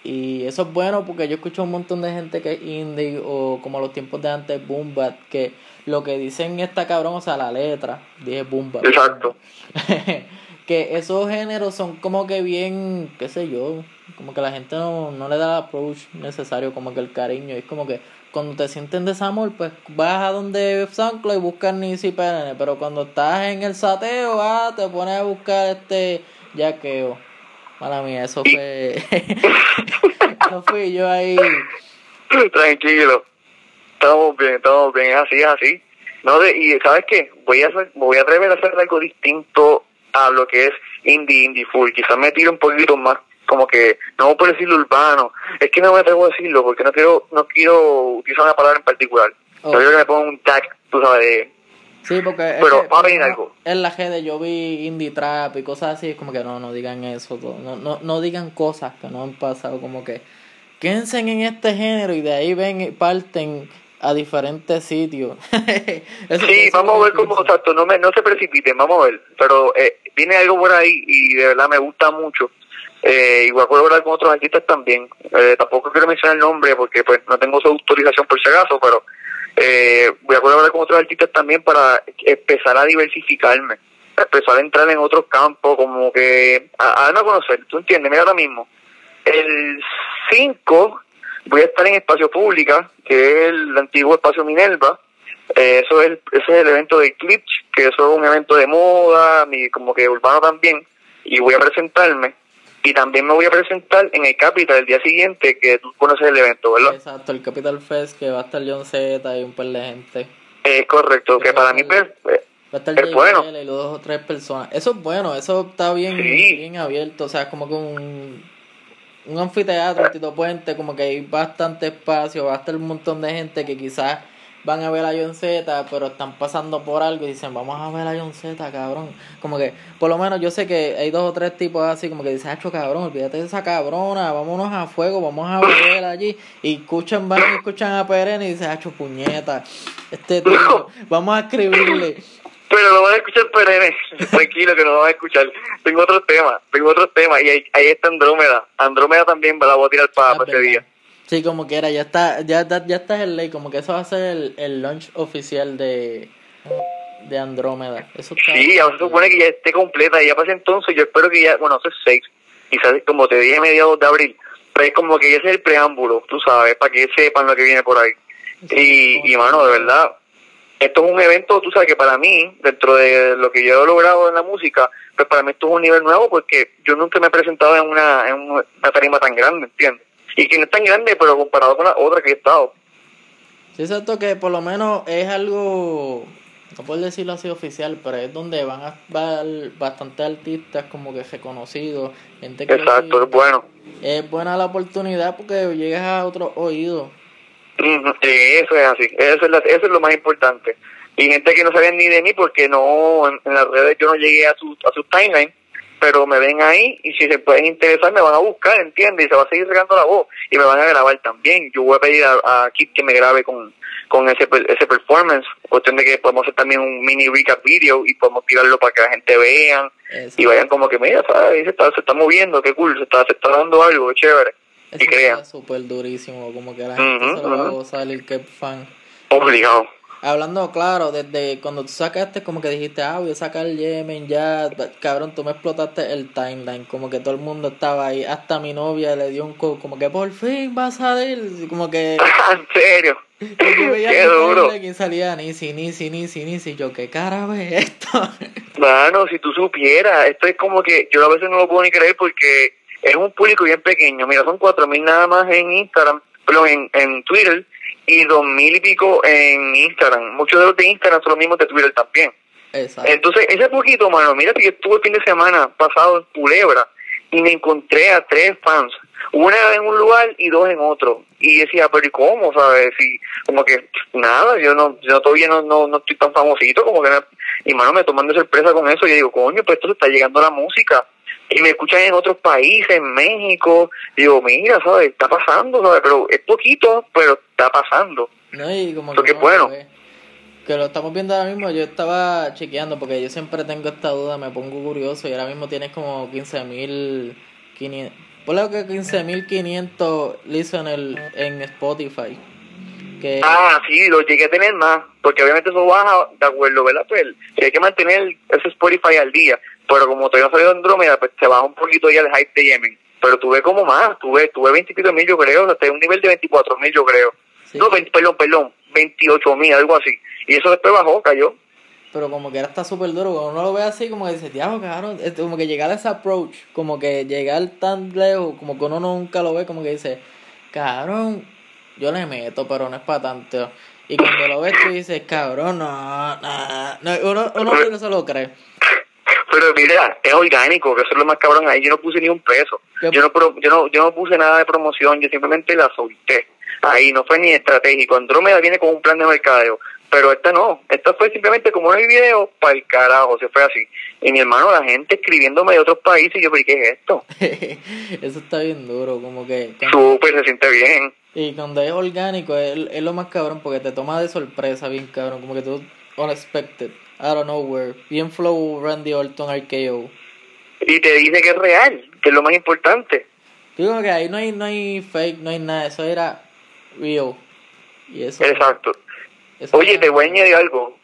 Y eso es bueno porque yo escucho un montón de gente que es indie o como los tiempos de antes, boom que lo que dicen esta cabrón, o sea, la letra, dije boom Exacto. que esos géneros son como que bien, qué sé yo, como que la gente no, no le da el approach necesario, como que el cariño. Es como que cuando te sienten desamor, pues vas a donde SoundCloud y buscas Nisi PNN. Pero cuando estás en el sateo, ah, te pones a buscar este yaqueo. Mala mía, eso fue. eso fui yo ahí. Tranquilo. Estamos bien, estamos bien. Es así, es así. No, de, y ¿sabes qué? Voy a, hacer, voy a atrever a hacer algo distinto a lo que es indie, indie full. Quizás me tire un poquito más como que, no por decirlo urbano, es que no me atrevo a decirlo porque no quiero, no quiero utilizar una palabra en particular. No quiero que me ponga un tag, tú sabes, de... Sí, porque Pero va a venir algo. En la de yo vi indie trap y cosas así, es como que no, no digan eso, no, no, no digan cosas que no han pasado, como que quédense en este género y de ahí ven y parten a diferentes sitios. sí, vamos a ver cómo, exacto, no, me, no se precipiten, vamos a ver, pero eh, viene algo por ahí y de verdad me gusta mucho eh, igual puedo hablar con otros artistas también. Eh, tampoco quiero mencionar el nombre porque pues no tengo su autorización por si acaso, pero eh, voy a hablar con otros artistas también para empezar a diversificarme, empezar a entrar en otros campos, como que a, a no conocer. ¿Tú entiendes? Mira ahora mismo. El 5 voy a estar en Espacio Pública, que es el antiguo Espacio Minerva. Eh, eso es el, ese es el evento de Eclipse, que eso es un evento de moda, como que urbano también, y voy a presentarme y también me voy a presentar en el Capital el día siguiente, que tú conoces el evento, ¿verdad? Exacto, el Capital Fest, que va a estar John Z y un par de gente. Es correcto, que, para mí pues, va a estar es bueno. y dos o tres personas. Eso es bueno, eso está bien, bien abierto, o sea, es como que un, un anfiteatro, Tito Puente, como que hay bastante espacio, va a estar un montón de gente que quizás van a ver a John Z, pero están pasando por algo y dicen, vamos a ver a John Z, cabrón. Como que, por lo menos yo sé que hay dos o tres tipos así, como que dicen, hacho, cabrón, olvídate de esa cabrona, vámonos a fuego, vamos a ver allí. Y escuchan, van y escuchan a Peren y dicen, hacho, puñeta, este tipo, vamos a escribirle. Pero no van a escuchar Perene, tranquilo que no van a escuchar. Tengo otro tema, tengo otro tema y ahí, ahí está Andrómeda. Andrómeda también la voy a tirar para, ah, ese día. Sí, como que era, ya está, ya, ya está en ley, como que eso va a ser el, el launch oficial de, de Andrómeda. Eso sí, ahora se supone que ya esté completa, y ya para entonces yo espero que ya, bueno, eso es 6, quizás como te dije mediados de abril, pero es como que ya es el preámbulo, tú sabes, para que sepan lo que viene por ahí. y, y mano, de verdad, esto es un evento, tú sabes que para mí, dentro de lo que yo he logrado en la música, pues para mí esto es un nivel nuevo porque yo nunca me he presentado en una, en una tarima tan grande, ¿entiendes? Y que no es tan grande, pero comparado con la otra que he estado. Sí, es cierto que por lo menos es algo, no puedo decirlo así oficial, pero es donde van a estar bastantes artistas como que reconocidos, gente que... Exacto, es bueno. Es buena la oportunidad porque llegas a otro oído. eso es así, eso es, eso es lo más importante. Y gente que no sabía ni de mí porque no, en, las redes yo no llegué a su, a su timeline pero me ven ahí y si se pueden interesar me van a buscar, ¿entiendes? Y se va a seguir regando la voz y me van a grabar también. Yo voy a pedir a, Kit que me grabe con, con ese, ese performance, cuestión de que podemos hacer también un mini recap video y podemos tirarlo para que la gente vean y vayan como que, mira, ¿sabes? Se está, se está moviendo, qué cool, se está, se está dando algo, chévere. y crean. súper durísimo, como que la gente se lo va a gozar, el que fan. Obligado hablando claro, desde cuando tú sacaste, como que dijiste, ah, voy a sacar Yemen, ya, cabrón, tú me explotaste el timeline, como que todo el mundo estaba ahí, hasta mi novia le dio un co como que por fin vas a ir, como que... ¿En serio? Qué duro. Y salía Nisi, Nisi, Nisi, Nisi, yo, ¿qué cara ve esto? Mano, si tú supieras, esto es como que yo a veces no lo puedo ni creer porque es un público bien pequeño, mira, son cuatro mil nada más en Instagram, pero en, en Twitter y dos mil y pico en Instagram. Muchos de los de Instagram son los mismos de Twitter también. Exacto. Entonces, ese poquito, mano, mira que yo estuve el fin de semana pasado en Culebra y me encontré a tres fans, una en un lugar y dos en otro. Y decía, pero ¿y cómo? ¿Sabes? Y como que nada, yo no yo todavía no, no, no estoy tan famosito, como que, y mano, me toman de sorpresa con eso. Y yo digo, coño, pues esto se está llegando a la música y me escuchan en otros países, en México, digo, mira, ¿sabes? Está pasando, ¿sabes? Pero es poquito, pero está pasando. No, y como que, bueno. Que lo estamos viendo ahora mismo, yo estaba chequeando porque yo siempre tengo esta duda, me pongo curioso y ahora mismo tienes como 15.500, por lo que 15.500 listeners en Spotify. Que... Ah, sí, lo llegué a tener más, porque obviamente eso baja de acuerdo, ¿verdad? Pues si hay que mantener ese Spotify al día, pero como todavía no salido Andrómeda, pues se baja un poquito ya el hype de Yemen. Pero tuve como más, tuve, tuve 20 mil yo creo, hasta un nivel de 24 mil yo creo. No, perdón, perdón, 28 mil, algo así. Y eso después bajó, cayó. Pero como que era está súper duro, cuando uno lo ve así, como que dice, diablo, cabrón, como que llegar a ese approach, como que llegar tan lejos, como que uno nunca lo ve, como que dice, cabrón, yo le meto, pero no es para tanto. Y cuando lo ves, tú dices, cabrón, no, no, no uno, uno no se lo cree. Pero mira, es orgánico, que eso es lo más cabrón ahí. Yo no puse ni un peso. Yo no, yo no, yo no puse nada de promoción, yo simplemente la solté. Ahí no fue ni estratégico. Andrómeda viene con un plan de mercadeo. Pero esta no, esta fue simplemente como un video para el carajo, se fue así. Y mi hermano, la gente escribiéndome de otros países, y yo, ¿pero qué es esto? Eso está bien duro, como que... Súper, se siente bien. Y cuando es orgánico, es, es, lo más cabrón, porque te toma de sorpresa bien cabrón, como que tú, unexpected out of nowhere. Bien flow Randy Orton RKO. Y te dice que es real, que es lo más importante. Digo que ahí no hay, no hay fake, no hay nada, eso era real. Y eso, Exacto. Oye, te voy a añadir algo.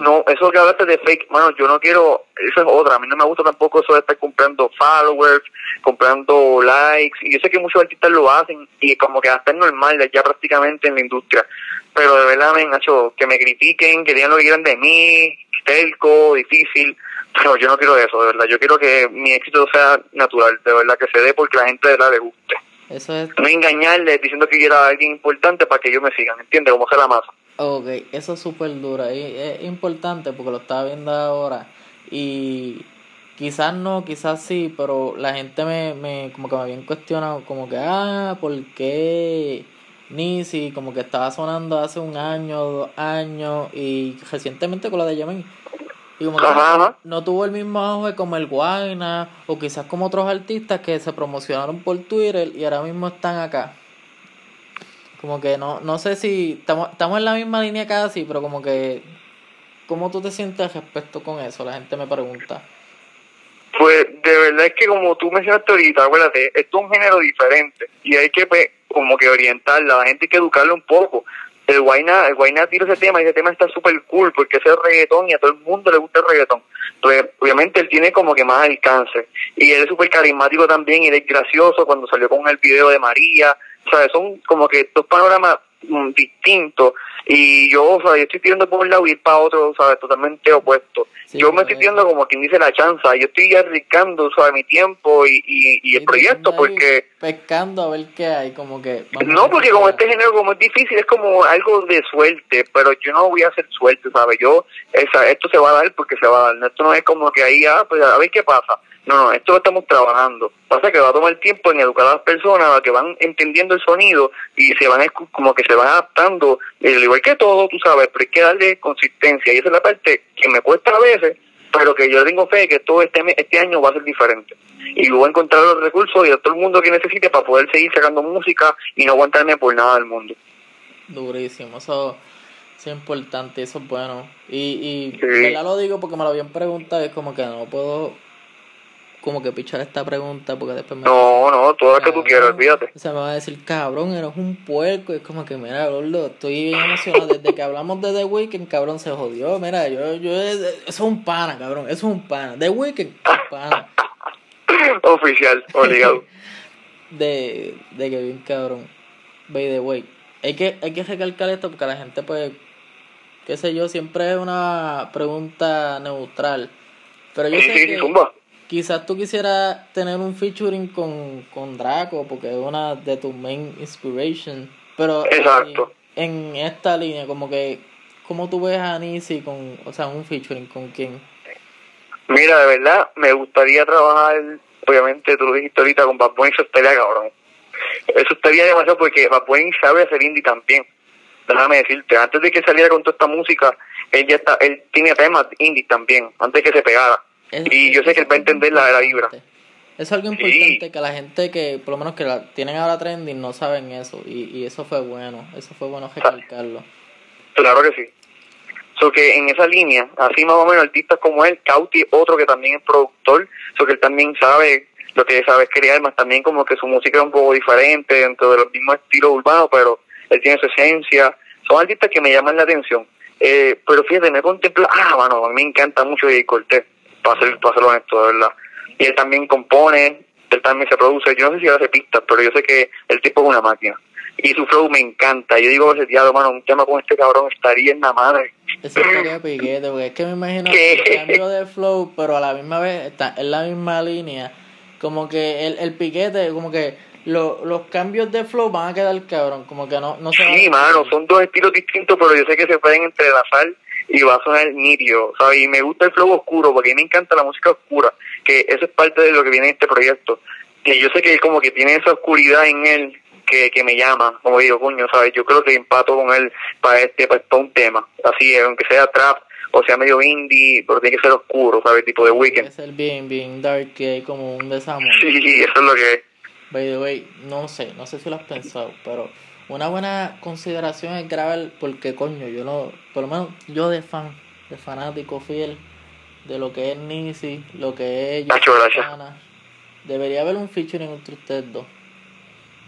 No, eso que hablaste de fake, bueno, yo no quiero, eso es otra, a mí no me gusta tampoco eso de estar comprando followers, comprando likes, y yo sé que muchos artistas lo hacen, y como que hasta es normal ya prácticamente en la industria, pero de verdad me hecho que me critiquen, que digan lo que quieran de mí, telco, difícil, pero yo no quiero eso, de verdad. Yo quiero que mi éxito sea natural, de verdad, que se dé porque la gente de verdad le guste. Eso es... No engañarle diciendo que yo era alguien importante para que ellos me sigan, ¿entiendes? Como sea la masa. Ok, eso es súper duro y es importante porque lo estaba viendo ahora y quizás no, quizás sí, pero la gente me, me como que me habían cuestionado como que, ah, ¿por qué Nisi? Como que estaba sonando hace un año, dos años y recientemente con la de Yemen. Y como que no tuvo el mismo auge como el Guayna o quizás como otros artistas que se promocionaron por Twitter y ahora mismo están acá. Como que no, no sé si estamos, estamos en la misma línea casi, pero como que, ¿cómo tú te sientes respecto con eso? La gente me pregunta. Pues de verdad es que como tú mencionaste ahorita, acuérdate, es un género diferente y hay que pues, como que orientarla, la gente hay que educarla un poco. El Guayna, el Guayna tira ese tema y ese tema está súper cool porque es el reggaetón y a todo el mundo le gusta el reggaetón. Entonces, obviamente él tiene como que más alcance y él es súper carismático también y él es gracioso cuando salió con el video de María, sea, Son como que dos panoramas mm, distintos y yo, o sea, yo estoy tirando por un lado y ir para otro, ¿sabes? Totalmente opuesto. yo me estoy tirando como quien dice la chanza, yo estoy arriesgando, ¿sabes? Mi tiempo y, y, el proyecto porque... Pescando a ver qué hay, como que... No, porque como este género como es difícil, es como algo de suerte, pero yo no voy a hacer suerte, ¿sabes? Yo, esa, esto se va a dar porque se va a dar, esto no es como que ahí, ah, pues a ver qué pasa no, no, esto lo estamos trabajando. Pasa que va a tomar tiempo en educar a las personas a que van entendiendo el sonido y se van como que se van adaptando, al igual que todo, tú sabes, pero hay que darle consistencia y esa es la parte que me cuesta a veces, pero que yo tengo fe que todo este este año va a ser diferente. Y voy a encontrar los recursos y a todo el mundo que necesite para poder seguir sacando música y no aguantarme por nada del mundo. Durísimo, eso, es importante, eso es bueno. Y, y ya lo digo porque me lo habían preguntado, es como que no puedo como que pichar esta pregunta porque después me No, no, todo lo que tú quieras, olvídate. O sea, me va a decir, cabrón, eres un puerco. Y es como que, mira, gordo, estoy bien emocionado. Desde que hablamos de The Weeknd, cabrón, se jodió. Mira, yo, yo, eso es un pana, cabrón, eso es un pana. The Weeknd, pana. Oficial, obligado. de, de que bien, cabrón. By the way. Hay que, hay que recalcar esto porque la gente, pues, qué sé yo, siempre es una pregunta neutral. Pero yo sé que quizás tú quisieras tener un featuring con, con Draco porque es una de tus main inspiration. Pero Exacto. En, esta línea como que cómo tú ves a Nisi con o sea un featuring con quién mira de verdad me gustaría trabajar obviamente tú lo dijiste ahorita con Bad Bunny eso estaría cabrón. Eso estaría demasiado porque Bad Bunny sabe hacer indie también. Déjame decirte antes de que saliera con toda esta música él ya está él tiene temas indie también antes de que se pegara y yo sé que él va a entender la, la vibra. Es algo importante que la gente que, por lo menos que la tienen ahora trending, no saben eso. Y, y eso fue bueno. Eso fue bueno recalcarlo. Claro que sí. So que en esa línea, así más o menos artistas como él, Cauti, otro que también es productor, so que él también sabe lo que sabe crear, más también como que su música es un poco diferente dentro de los mismos estilos urbanos, pero él tiene su esencia. Son artistas que me llaman la atención. Eh, pero fíjate, me contempla, ah, bueno, a mí me encanta mucho J. Cortés para ser, para ser honesto, de verdad. Y él también compone, él también se produce. Yo no sé si hace pistas, pero yo sé que el tipo es una máquina. Y su flow me encanta. Yo digo, ese diablo, mano, un tema con este cabrón estaría en la madre. Ese sería piquete, porque es que me imagino que el cambio de flow, pero a la misma vez está en la misma línea. Como que el, el piquete, como que lo, los cambios de flow van a quedar cabrón, como que no, no se Sí, mano, son dos estilos distintos, pero yo sé que se pueden entrelazar y va a sonar nítido, ¿sabes? Y me gusta el flow oscuro, porque a mí me encanta la música oscura, que eso es parte de lo que viene en este proyecto. Y yo sé que él como que tiene esa oscuridad en él que, que me llama, como digo, coño, ¿sabes? Yo creo que empato con él para este, para, un tema, así, aunque sea trap, o sea medio indie, pero tiene que ser oscuro, ¿sabes? Tipo de weekend. Es el bien, bien dark, que hay como un desamor. Sí, eso es lo que es. By the way, no sé, no sé si lo has pensado, pero una buena consideración es grabar porque coño, yo no, por lo menos yo de fan, de fanático fiel de lo que es Nisi, lo que es Santana, debería haber un featuring entre ustedes dos.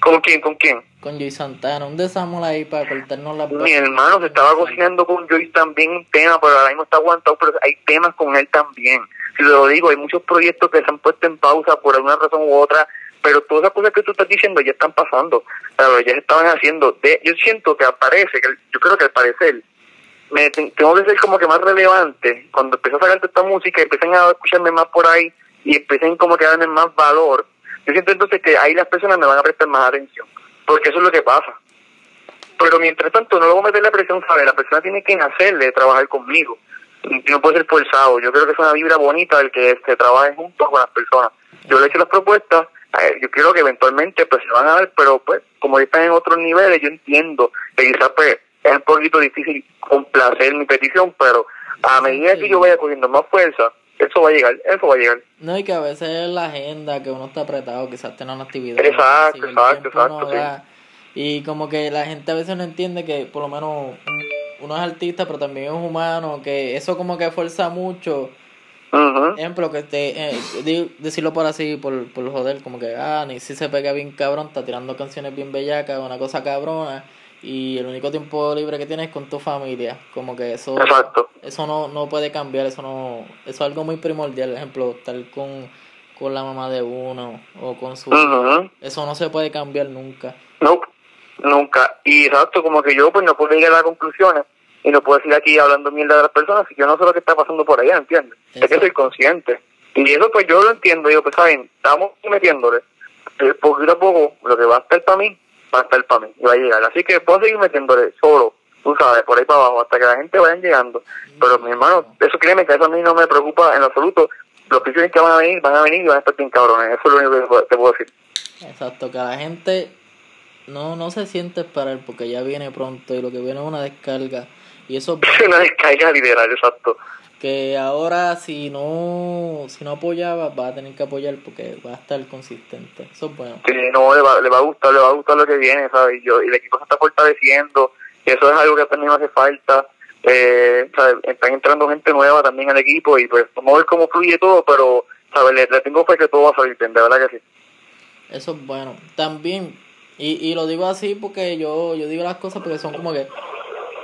¿Con quién? ¿Con quién? Con Joy Santana, un desamor ahí para cortarnos la Mi hermano se estaba cocinando con Joy también un tema, pero ahora mismo está aguantado, pero hay temas con él también. Si lo digo, hay muchos proyectos que se han puesto en pausa por alguna razón u otra pero todas esas cosas que tú estás diciendo ya están pasando, ya se estaban haciendo. De, yo siento que aparece, que yo creo que al parecer me, tengo que ser como que más relevante. Cuando empecé a sacar esta música, empiezan a escucharme más por ahí y empiecen como que a darme más valor. Yo siento entonces que ahí las personas me van a prestar más atención, porque eso es lo que pasa. Pero mientras tanto, no luego meter la presión, ¿sabes? La persona tiene que nacerle, trabajar conmigo. No puede ser forzado. Yo creo que es una vibra bonita el que se trabaje junto con las personas. Yo le he hecho las propuestas, yo creo que eventualmente pues se van a dar, pero pues como están en otros niveles, yo entiendo que quizás pues es un poquito difícil complacer mi petición, pero a medida que yo vaya cogiendo más fuerza, eso va a llegar, eso va a llegar. No, y que a veces es la agenda, que uno está apretado, quizás tenga una actividad. Exacto, exacto, exacto. Y como que la gente a veces no entiende que por lo menos uno es artista, pero también es humano, que eso como que fuerza mucho. Ejemplo, que te, eh, decirlo por así, por, por joder, como que, ah, ni si se pega bien cabrón, está tirando canciones bien bellacas, una cosa cabrona y el único tiempo libre que tienes es con tu familia como que eso eso no, no puede cambiar eso no eso es algo muy primordial por ejemplo estar con, con la mamá de uno o con su eso no se puede cambiar nunca. No nunca. Y exacto como que yo pues no puedo llegar a las conclusiones y no puedo decir aquí hablando mierda de las personas y yo no sé lo que está pasando por allá ¿entiendes? es que soy consciente y eso pues yo lo entiendo digo pues saben estamos metiéndole eh, poquito a poco lo que va a estar para mí va a estar para mí y va a llegar. Así que puedo seguir metiéndole solo, tú sabes, por ahí para abajo, hasta que la gente vaya llegando. Pero mi hermano, eso créeme que eso a mí no me preocupa en absoluto. Los pisos que van a venir, van a venir y van a estar bien cabrones. Eso es lo único que te puedo decir. Exacto, que la gente no, no se siente esperar porque ya viene pronto y lo que viene es una descarga. Y eso es una descarga literal, exacto. Que ahora si no si no apoyaba va a tener que apoyar porque va a estar consistente. Eso es bueno. Sí no le va, le va a gustar le va a gustar lo que viene sabes yo y el equipo se está fortaleciendo y eso es algo que también hace falta. Eh, ¿sabes? están entrando gente nueva también al equipo y pues vamos a ver cómo fluye todo pero sabes le, tengo fe que todo va a salir bien de verdad que sí. Eso es bueno. También y, y lo digo así porque yo yo digo las cosas porque son como que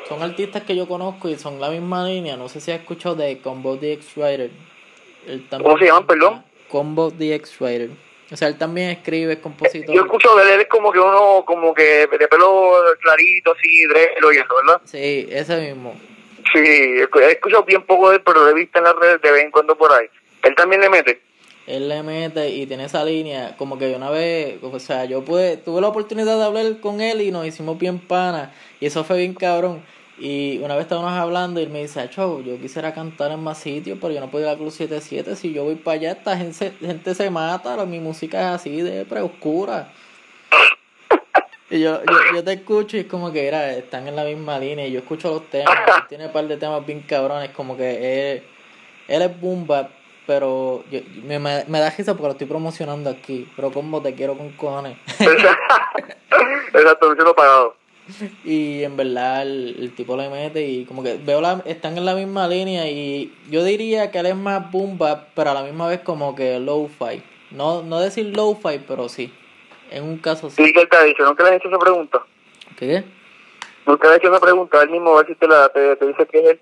son artistas que yo conozco y son la misma línea. No sé si has escuchado de Combo the X-Writer. ¿Cómo se llaman, perdón? Combo the X-Writer. O sea, él también escribe, es compositor. Yo escucho de él es como que uno, como que de pelo clarito, así, drelo y eso, ¿verdad? Sí, ese mismo. Sí, he escuchado bien poco de él, pero lo he visto en las redes de vez en cuando por ahí. ¿Él también le mete? Él le mete y tiene esa línea, como que una vez, o sea, yo pude, tuve la oportunidad de hablar con él y nos hicimos bien pana, y eso fue bien cabrón. Y una vez estábamos hablando y él me dice, Cho, yo quisiera cantar en más sitios, pero yo no puedo ir a Club 77. Si yo voy para allá, esta gente, gente se mata, mi música es así de preoscura. Y yo, yo, yo te escucho y es como que era, están en la misma línea. Y yo escucho los temas, tiene un par de temas bien cabrones, como que él, él es boom pero yo, me, me, da risa porque lo estoy promocionando aquí. Pero como te quiero con cojones. Exacto, me pagado. Y en verdad el, tipo le mete y como que veo la, están en la misma línea y yo diría que él es más boom pero a la misma vez como que low-fi. No, no decir low-fi, pero sí. En un caso sí. ¿qué te ha dicho? ¿Nunca le has hecho esa pregunta? ¿Qué? ¿Nunca le has hecho esa pregunta? Él mismo a ver si te, la, te, dice que es él.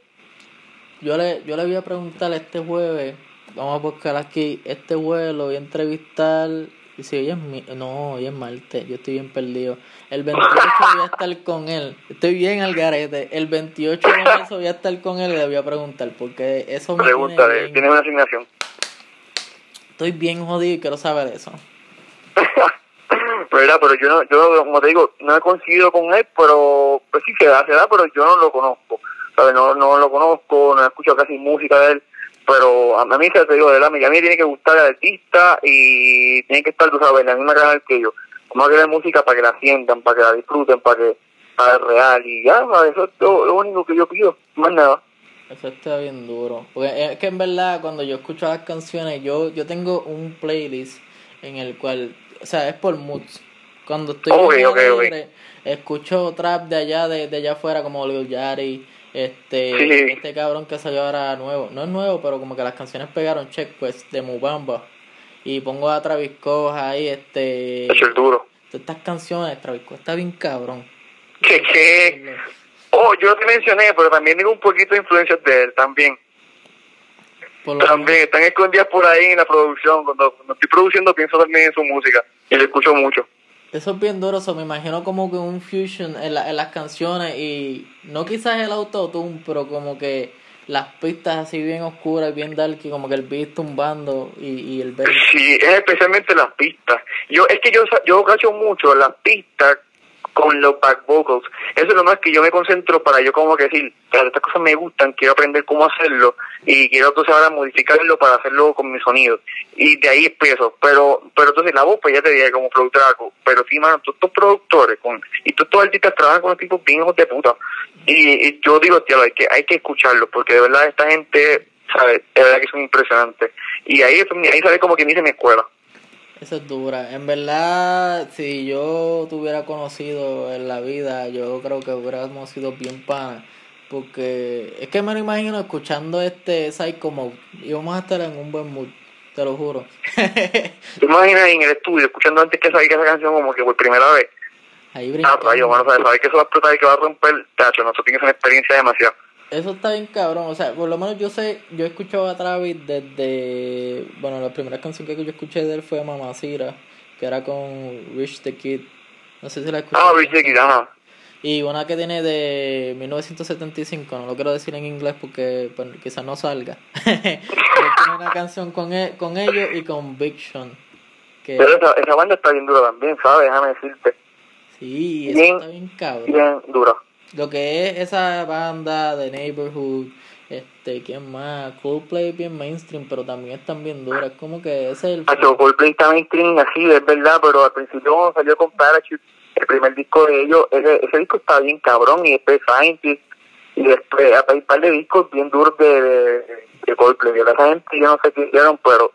Yo le, yo le voy a preguntar este jueves, vamos a buscar aquí, este jueves lo voy a entrevistar y si hoy es mi... No, hoy es martes, yo estoy bien perdido. El 28 voy a estar con él. Estoy bien al garete. El 28 de marzo voy a estar con él y le voy a preguntar porque eso me Pregúntale, tiene, una asignación. Estoy bien jodido y quiero saber eso. pero, pero yo no, yo como te digo, no he coincidido con él, pero pues sí se da, se da, pero yo no lo conozco. ¿sabes? No, no lo conozco, no he escuchado casi música de él pero a mí se te digo, de verdad, a mí tiene que gustar el artista y tiene que estar, tú sabes, en la misma canal que yo. Vamos a crear música para que la sientan, para que la disfruten, para que para el real y ya, eso es lo, único que yo pido, más nada. Eso está bien duro. Porque es que en verdad cuando yo escucho las canciones, yo yo tengo un playlist en el cual, o sea, es por moods. Cuando estoy okay, escucho trap de allá, de, de allá afuera como Lil Yari, este, este cabrón que salió ahora nuevo, no es nuevo, pero como que las canciones pegaron check, pues, de Mubamba. Y pongo a Travis Scott ahí, este. Es el duro. Estas canciones, Travis Scott está bien cabrón. ¿Qué, qué? Oh, yo te mencioné, pero también tengo un poquito de influencia de él también. También están escondidas por ahí en la producción. Cuando, cuando estoy produciendo pienso también en su música y le escucho mucho. Eso es bien duro, eso me imagino como que un fusion en, la, en las canciones y no quizás el autotune, pero como que las pistas así bien oscuras, bien dark, y como que el beat tumbando y, y el beat. Sí, es especialmente las pistas. Yo Es que yo, yo cacho mucho las pistas con los back vocals. Eso es lo más que yo me concentro para yo como que decir, estas cosas me gustan, quiero aprender cómo hacerlo y quiero entonces ahora modificarlo para hacerlo con mi sonido. Y de ahí empiezo. Pero pero entonces la voz pues ya te dije como productor, pero sí, mano, todos estos productores con, y todos estos artistas trabajan con tipos bien hijos de puta. Y, yo digo, tío, hay que, hay que escucharlo porque de verdad esta gente, ¿sabes? De verdad que son impresionantes. Y ahí, ahí sale como que dice mi escuela. Eso es dura. En verdad, si yo te hubiera conocido en la vida, yo creo que hubiéramos sido bien panas. Porque es que me lo imagino escuchando este Psycho Mode. Íbamos a estar en un buen mood, te lo juro. ¿Te imaginas en el estudio escuchando antes que salga esa canción como que por primera vez? Ahí Ah, rayo, bueno, sabes, que eso va a explotar y que va a romper, tacho, nosotros tienes una experiencia demasiado. Eso está bien cabrón, o sea, por lo menos yo sé, yo he escuchado a Travis desde, bueno, la primera canción que yo escuché de él fue Mamacira, que era con Rich the Kid, no sé si la escuché. Ah, Rich the Kid, ajá. Y una que tiene de 1975, no lo quiero decir en inglés porque pues, quizás no salga. tiene una canción con, e, con ellos y con Big Sean. Que... Pero esa, esa banda está bien dura también, ¿sabes? Déjame decirte. Sí, eso está bien cabrón. Bien dura lo que es esa banda de Neighborhood, este, ¿quién más? Coldplay bien mainstream, pero también están bien duras, como que ese es el... Hacho, Coldplay está mainstream así, es verdad, pero al principio salió con Parachute, el primer disco de ellos, ese, ese disco está bien cabrón, y después Scientist, y después hay un par de discos bien duros de, de, de Coldplay, que la gente yo no sé qué hicieron, pero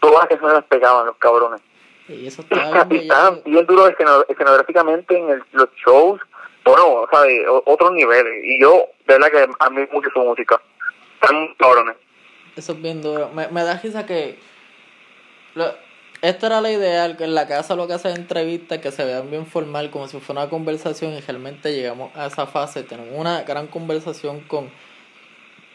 todas las canciones las pegaban los cabrones. Y eso está bien, estaban bien duros escenográficamente en el, los shows, bueno, ¿sabes? Otros niveles. Y yo, de verdad que a mí mucho su música. Están cabrones. Eso es bien duro. Me, me da risa que... Lo, esta era la ideal, que en la casa lo que hace entrevistas que se vean bien formal, como si fuera una conversación, y realmente llegamos a esa fase. Tenemos una gran conversación con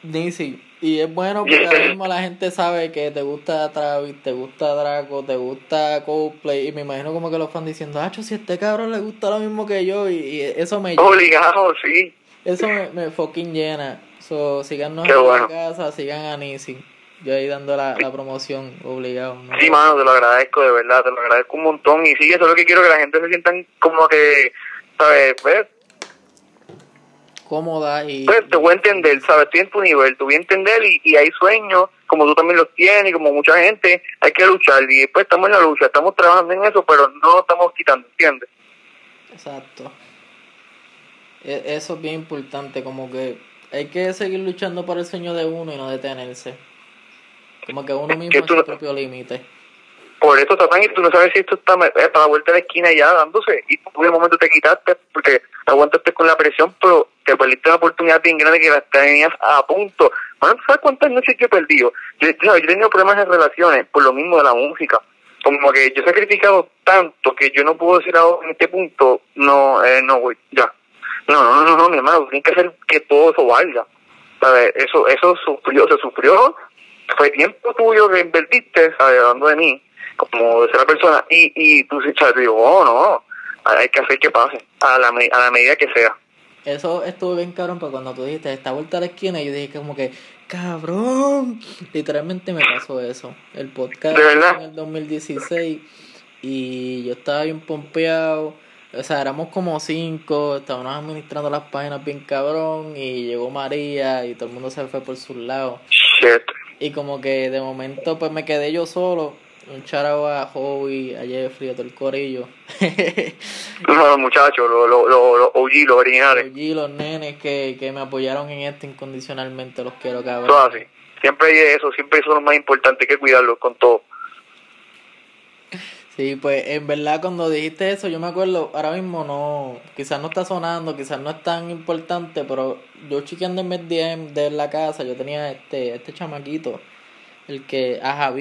Nisi y es bueno porque ahora mismo la gente sabe que te gusta Travis, te gusta Draco, te gusta Coldplay. Y me imagino como que lo están diciendo, Hacho, si a este cabrón le gusta lo mismo que yo. Y, eso me Obligado, sí. Eso me, me fucking llena. So, síganos en casa, sigan a Nisi. Yo ahí dando la, la promoción, obligado. Sí, mano, te lo agradezco, de verdad, te lo agradezco un montón. Y sí, eso es lo que quiero, que la gente se sientan como que, ¿sabes? Pues, cómoda y... Pues te voy a entender, ¿sabes? Estoy en tu nivel, te voy a entender y, y hay sueños, como tú también los tienes, y como mucha gente, hay que luchar y después estamos en la lucha, estamos trabajando en eso, pero no estamos quitando, ¿entiendes? Exacto. E, eso es bien importante, como que hay que seguir luchando por el sueño de uno y no detenerse. Como que uno mismo es su propio límite por eso Tatán y tú no sabes si esto está eh, para la vuelta de la esquina ya dándose y tú un momento te quitaste porque aguantaste con la presión pero te perdiste una oportunidad bien grande que la tenías a punto. Bueno, ¿sabes cuántas noches yo he perdido? Yo, he tenido problemas en relaciones por lo mismo de la música. Como que yo he sacrificado tanto que yo no puedo decir ahora en este punto no, eh, no voy, ya. No, no, no, no, mi hermano, tienes que hacer que todo eso valga. ¿sabes? eso, eso sufrió, se sufrió. Fue tiempo tuyo que invertiste, hablando de mí como de la persona y, y tú te digo, oh no, hay que hacer que pase, a la, a la medida que sea. Eso estuvo bien cabrón, porque cuando tú dijiste, esta vuelta a la esquina, yo dije como que, cabrón, literalmente me pasó eso. El podcast en el 2016 y yo estaba bien pompeado. O sea, éramos como cinco, estábamos administrando las páginas bien cabrón y llegó María y todo el mundo se fue por su lado. Shit. Y como que de momento pues me quedé yo solo un charao a Joey, a Jeffrey, a todo el corillo. los muchachos, los, los, los, OG, los originales. Los OG, los nenes que, que me apoyaron en esto incondicionalmente, los quiero cabrón. Todo así. Siempre hay eso, siempre eso es lo más importante, que cuidarlos con todo. Sí, pues en verdad cuando dijiste eso, yo me acuerdo, ahora mismo no, quizás no está sonando, quizás no es tan importante, pero yo chequeando en mi DM de la casa, yo tenía este, este chamaquito, el que, a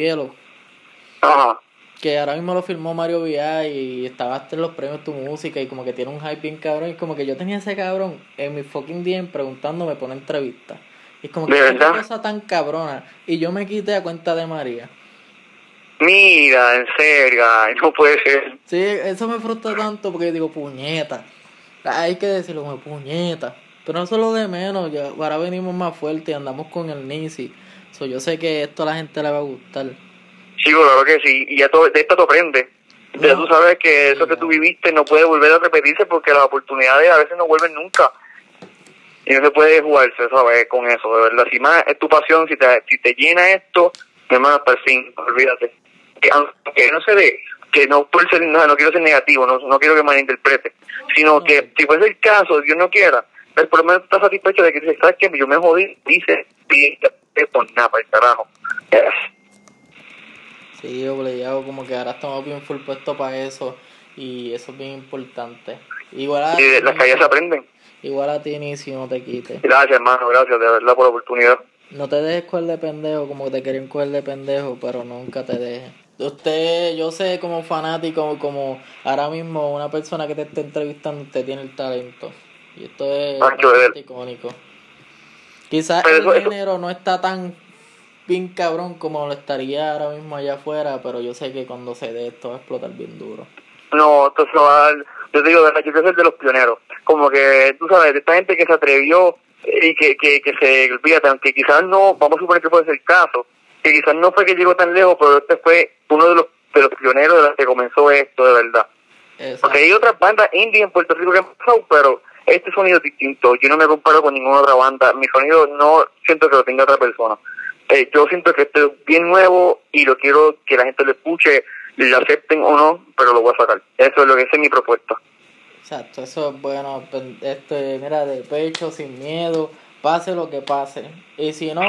Javier, que ahora mismo lo filmó Mario Vía y estaba en los premios tu música y como que tiene un hype bien cabrón. Y como que yo tenía ese cabrón en mi fucking DM preguntándome por una entrevista. Y es como que una cosa tan cabrona. Y yo me quité a cuenta de María. Mira, en serio, no puede ser. Sí, eso me frustra tanto porque digo, puñeta. Hay que decirlo como puñeta. Pero no solo de menos, ya, ahora venimos más fuerte y andamos con el Nisi. So, yo sé que esto a la gente le va a gustar. Sí, claro que sí. Y ya todo, de esto te aprende. Ya tú sabes que eso que tú viviste no puede volver a repetirse porque las oportunidades a veces no vuelven nunca. Y no se puede jugarse, ¿sabes? Con eso, de verdad. Si más es tu pasión, si te, si te llena esto, hermano, hasta el fin, olvídate. Que aunque no se dé, que no por ser, no, no quiero ser negativo, no, no quiero que malinterprete, sino que si fuese el caso, Dios no quiera, pero por lo menos estás satisfecho de que dices, ¿sabes qué? Yo me jodí, dice, y por nada, para el carajo. Sí, obligado, como que ahora estamos bien full puesto para eso y eso es bien importante. Igual a y las calles se aprenden. Igual a ti, ni si no te quites. Gracias, hermano, gracias de verdad por la oportunidad. No te dejes coger de pendejo como te quieren coger de pendejo, pero nunca te dejes. Usted, yo sé como fanático, como ahora mismo una persona que te está entrevistando, usted tiene el talento. Y esto es icónico. Quizás el dinero no está tan bien cabrón como lo estaría ahora mismo allá afuera, pero yo sé que cuando se dé esto va a explotar bien duro. No, esto se va a dar, yo digo, yo quiero ser de los pioneros. Como que, tú sabes, de esta gente que se atrevió y que, que, que se, olvídate, aunque quizás no, vamos a suponer que puede ser el caso, que quizás no fue que llegó tan lejos, pero este fue uno de los, de los pioneros de los que comenzó esto, de verdad. Porque hay otras bandas indie en Puerto Rico que han pasado, pero este sonido es distinto. Yo no me comparo con ninguna otra banda. Mi sonido no siento que lo tenga otra persona. Eh, yo siento que esto es bien nuevo y lo quiero que la gente lo escuche, lo acepten o no, pero lo voy a sacar. Eso es lo que es mi propuesta. Exacto, eso es bueno. Pues, este, mira, de pecho, sin miedo, pase lo que pase. Y si no,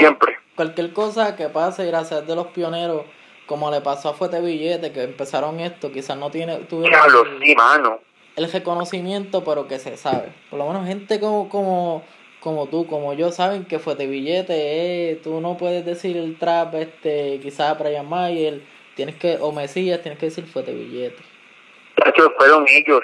cualquier cosa que pase, ir a ser de los pioneros, como le pasó a Fuete Billete, que empezaron esto, quizás no tiene, tuvieron el, mano. el reconocimiento, pero que se sabe. Por lo menos gente como, como como tú, como yo, saben que fue de billete, eh, tú no puedes decir el trap, este, quizás Brian Mayer, tienes que, o Mesías, tienes que decir fue de billete. hecho, fueron ellos,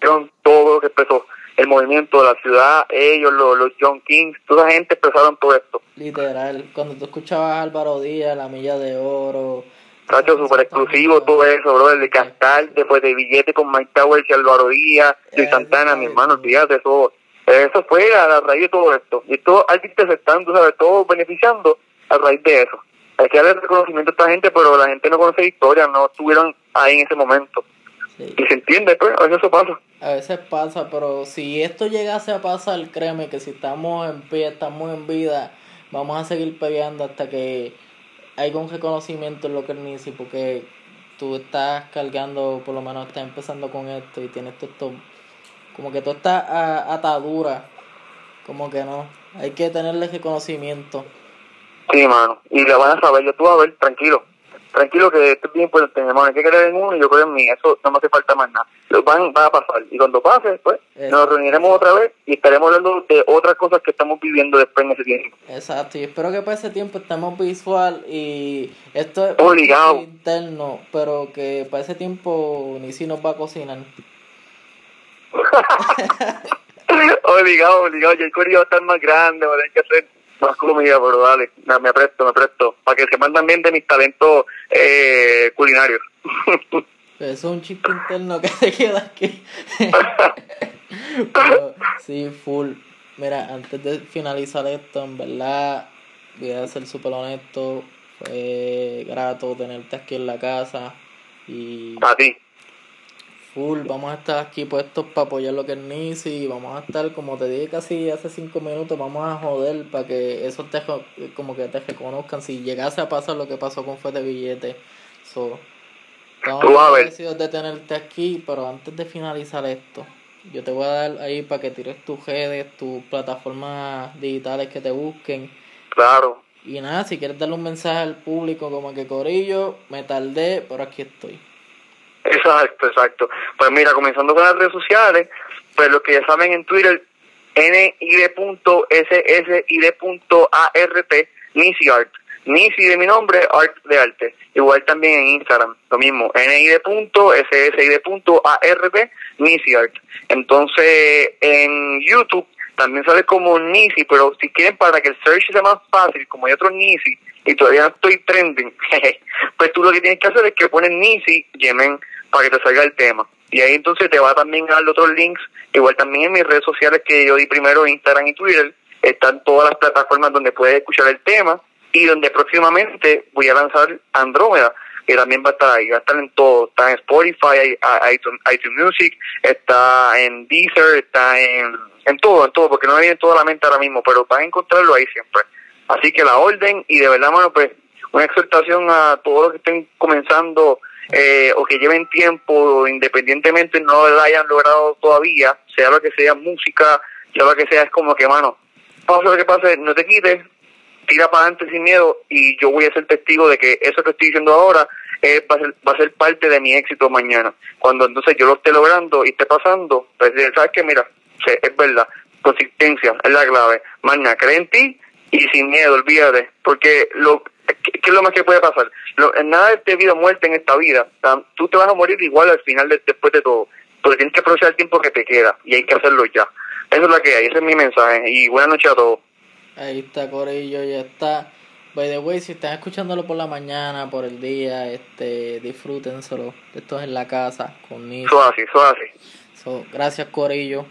fueron todo lo que empezó, el movimiento de la ciudad, ellos, los, los John Kings, toda la gente empezaron todo esto. Literal, cuando tú escuchabas a Álvaro Díaz, La Milla de Oro, Cacho, súper exclusivo todo eso, bro, el de cantar, después de billete con Mike Towers y Álvaro Díaz, y Santana, mi hermano, olvídate, eso eso fue a la raíz de todo esto. Y todo están, tú sabes, todos beneficiando a raíz de eso. Hay que darle reconocimiento a esta gente, pero la gente no conoce historia, no estuvieron ahí en ese momento. Y se entiende, pues, a veces eso pasa. A veces pasa, pero si esto llegase a pasar, créeme que si estamos en pie, estamos en vida, vamos a seguir peleando hasta que haya un reconocimiento en lo que es porque tú estás cargando, por lo menos estás empezando con esto y tienes todo esto como que toda esta atadura, como que no, hay que tenerle reconocimiento. Sí, mano, y le van a saber, yo tú vas a ver, tranquilo, tranquilo que esto es bien importante, hermano, hay que creer en uno y yo creo en mí, eso no me hace falta más nada. Lo van, va a pasar, y cuando pase, pues, nos reuniremos otra vez y estaremos hablando de otras cosas que estamos viviendo después en ese tiempo. Exacto, y espero que para ese tiempo estemos visual y esto es Obligado. interno, pero que para ese tiempo ni si nos va a cocinar. obligado, obligado. Y el corillo va a estar más grande, va a tener que hacer más comida, pero dale, me presto, me presto. Para que se mandan bien de mis talentos eh, culinarios. Eso es un chiste interno que se queda aquí. sí, full. Mira, antes de finalizar esto, en verdad, voy a ser súper honesto. Fue grato tenerte aquí en la casa. Y. A ti vamos a estar aquí puestos para apoyar lo que es Nisi, vamos a estar, como te dije casi hace cinco minutos, vamos a joder para que eso te, como que te reconozcan, si llegase a pasar lo que pasó con Fue de Billete. So, estamos agradecidos de tenerte aquí, pero antes de finalizar esto, yo te voy a dar ahí para que tires tus redes, tus plataformas digitales que te busquen. Claro. Y nada, si quieres darle un mensaje al público como que Corillo, me tardé, pero aquí estoy. Exacto, exacto. Pues mira, comenzando con las redes sociales, pues los que ya saben en Twitter, nid.ssid.art, NisiArt. Nisi de mi nombre, Art de Arte. Igual también en Instagram, lo mismo, nid.ssid.art, NisiArt. Entonces, en YouTube también sale como Nisi, pero si quieren para que el search sea más fácil, como hay otro Nisi, y todavía no estoy trending, pues tú lo que tienes que hacer es que pones Nisi, Yemen, para que te salga el tema. Y ahí entonces te va también a dar otros links, igual también en mis redes sociales que yo di primero, Instagram y Twitter, están todas las plataformas donde puedes escuchar el tema y donde próximamente voy a lanzar Andrómeda, que también va a estar ahí, va a estar en todo, está en Spotify, iTunes, iTunes Music, está en Deezer, está en, en todo, en todo, porque no me viene toda la mente ahora mismo, pero van a encontrarlo ahí siempre. Así que la orden y de verdad, mano, pues una exhortación a todos los que estén comenzando eh, o que lleven tiempo, independientemente no lo hayan logrado todavía, sea lo que sea música, sea lo que sea, es como que, mano, pase lo que pase, no te quites, tira para adelante sin miedo y yo voy a ser testigo de que eso que estoy diciendo ahora eh, va, a ser, va a ser parte de mi éxito mañana. Cuando entonces yo lo esté logrando y esté pasando, pues sabes que mira, es verdad, consistencia es la clave. Mañana, cree en ti y sin miedo, olvídate, porque lo ¿qué, es lo más que puede pasar? Lo, nada de vida o muerte en esta vida. tú te vas a morir igual al final después de todo, pero tienes que aprovechar el tiempo que te queda y hay que hacerlo ya. Eso es lo que hay, ese es mi mensaje y buenas noches a todos. Ahí está Corillo, ya está. By the way, si están escuchándolo por la mañana, por el día, este, disfrútenselo. Esto es en la casa con Niso. así, así. So, gracias Corillo.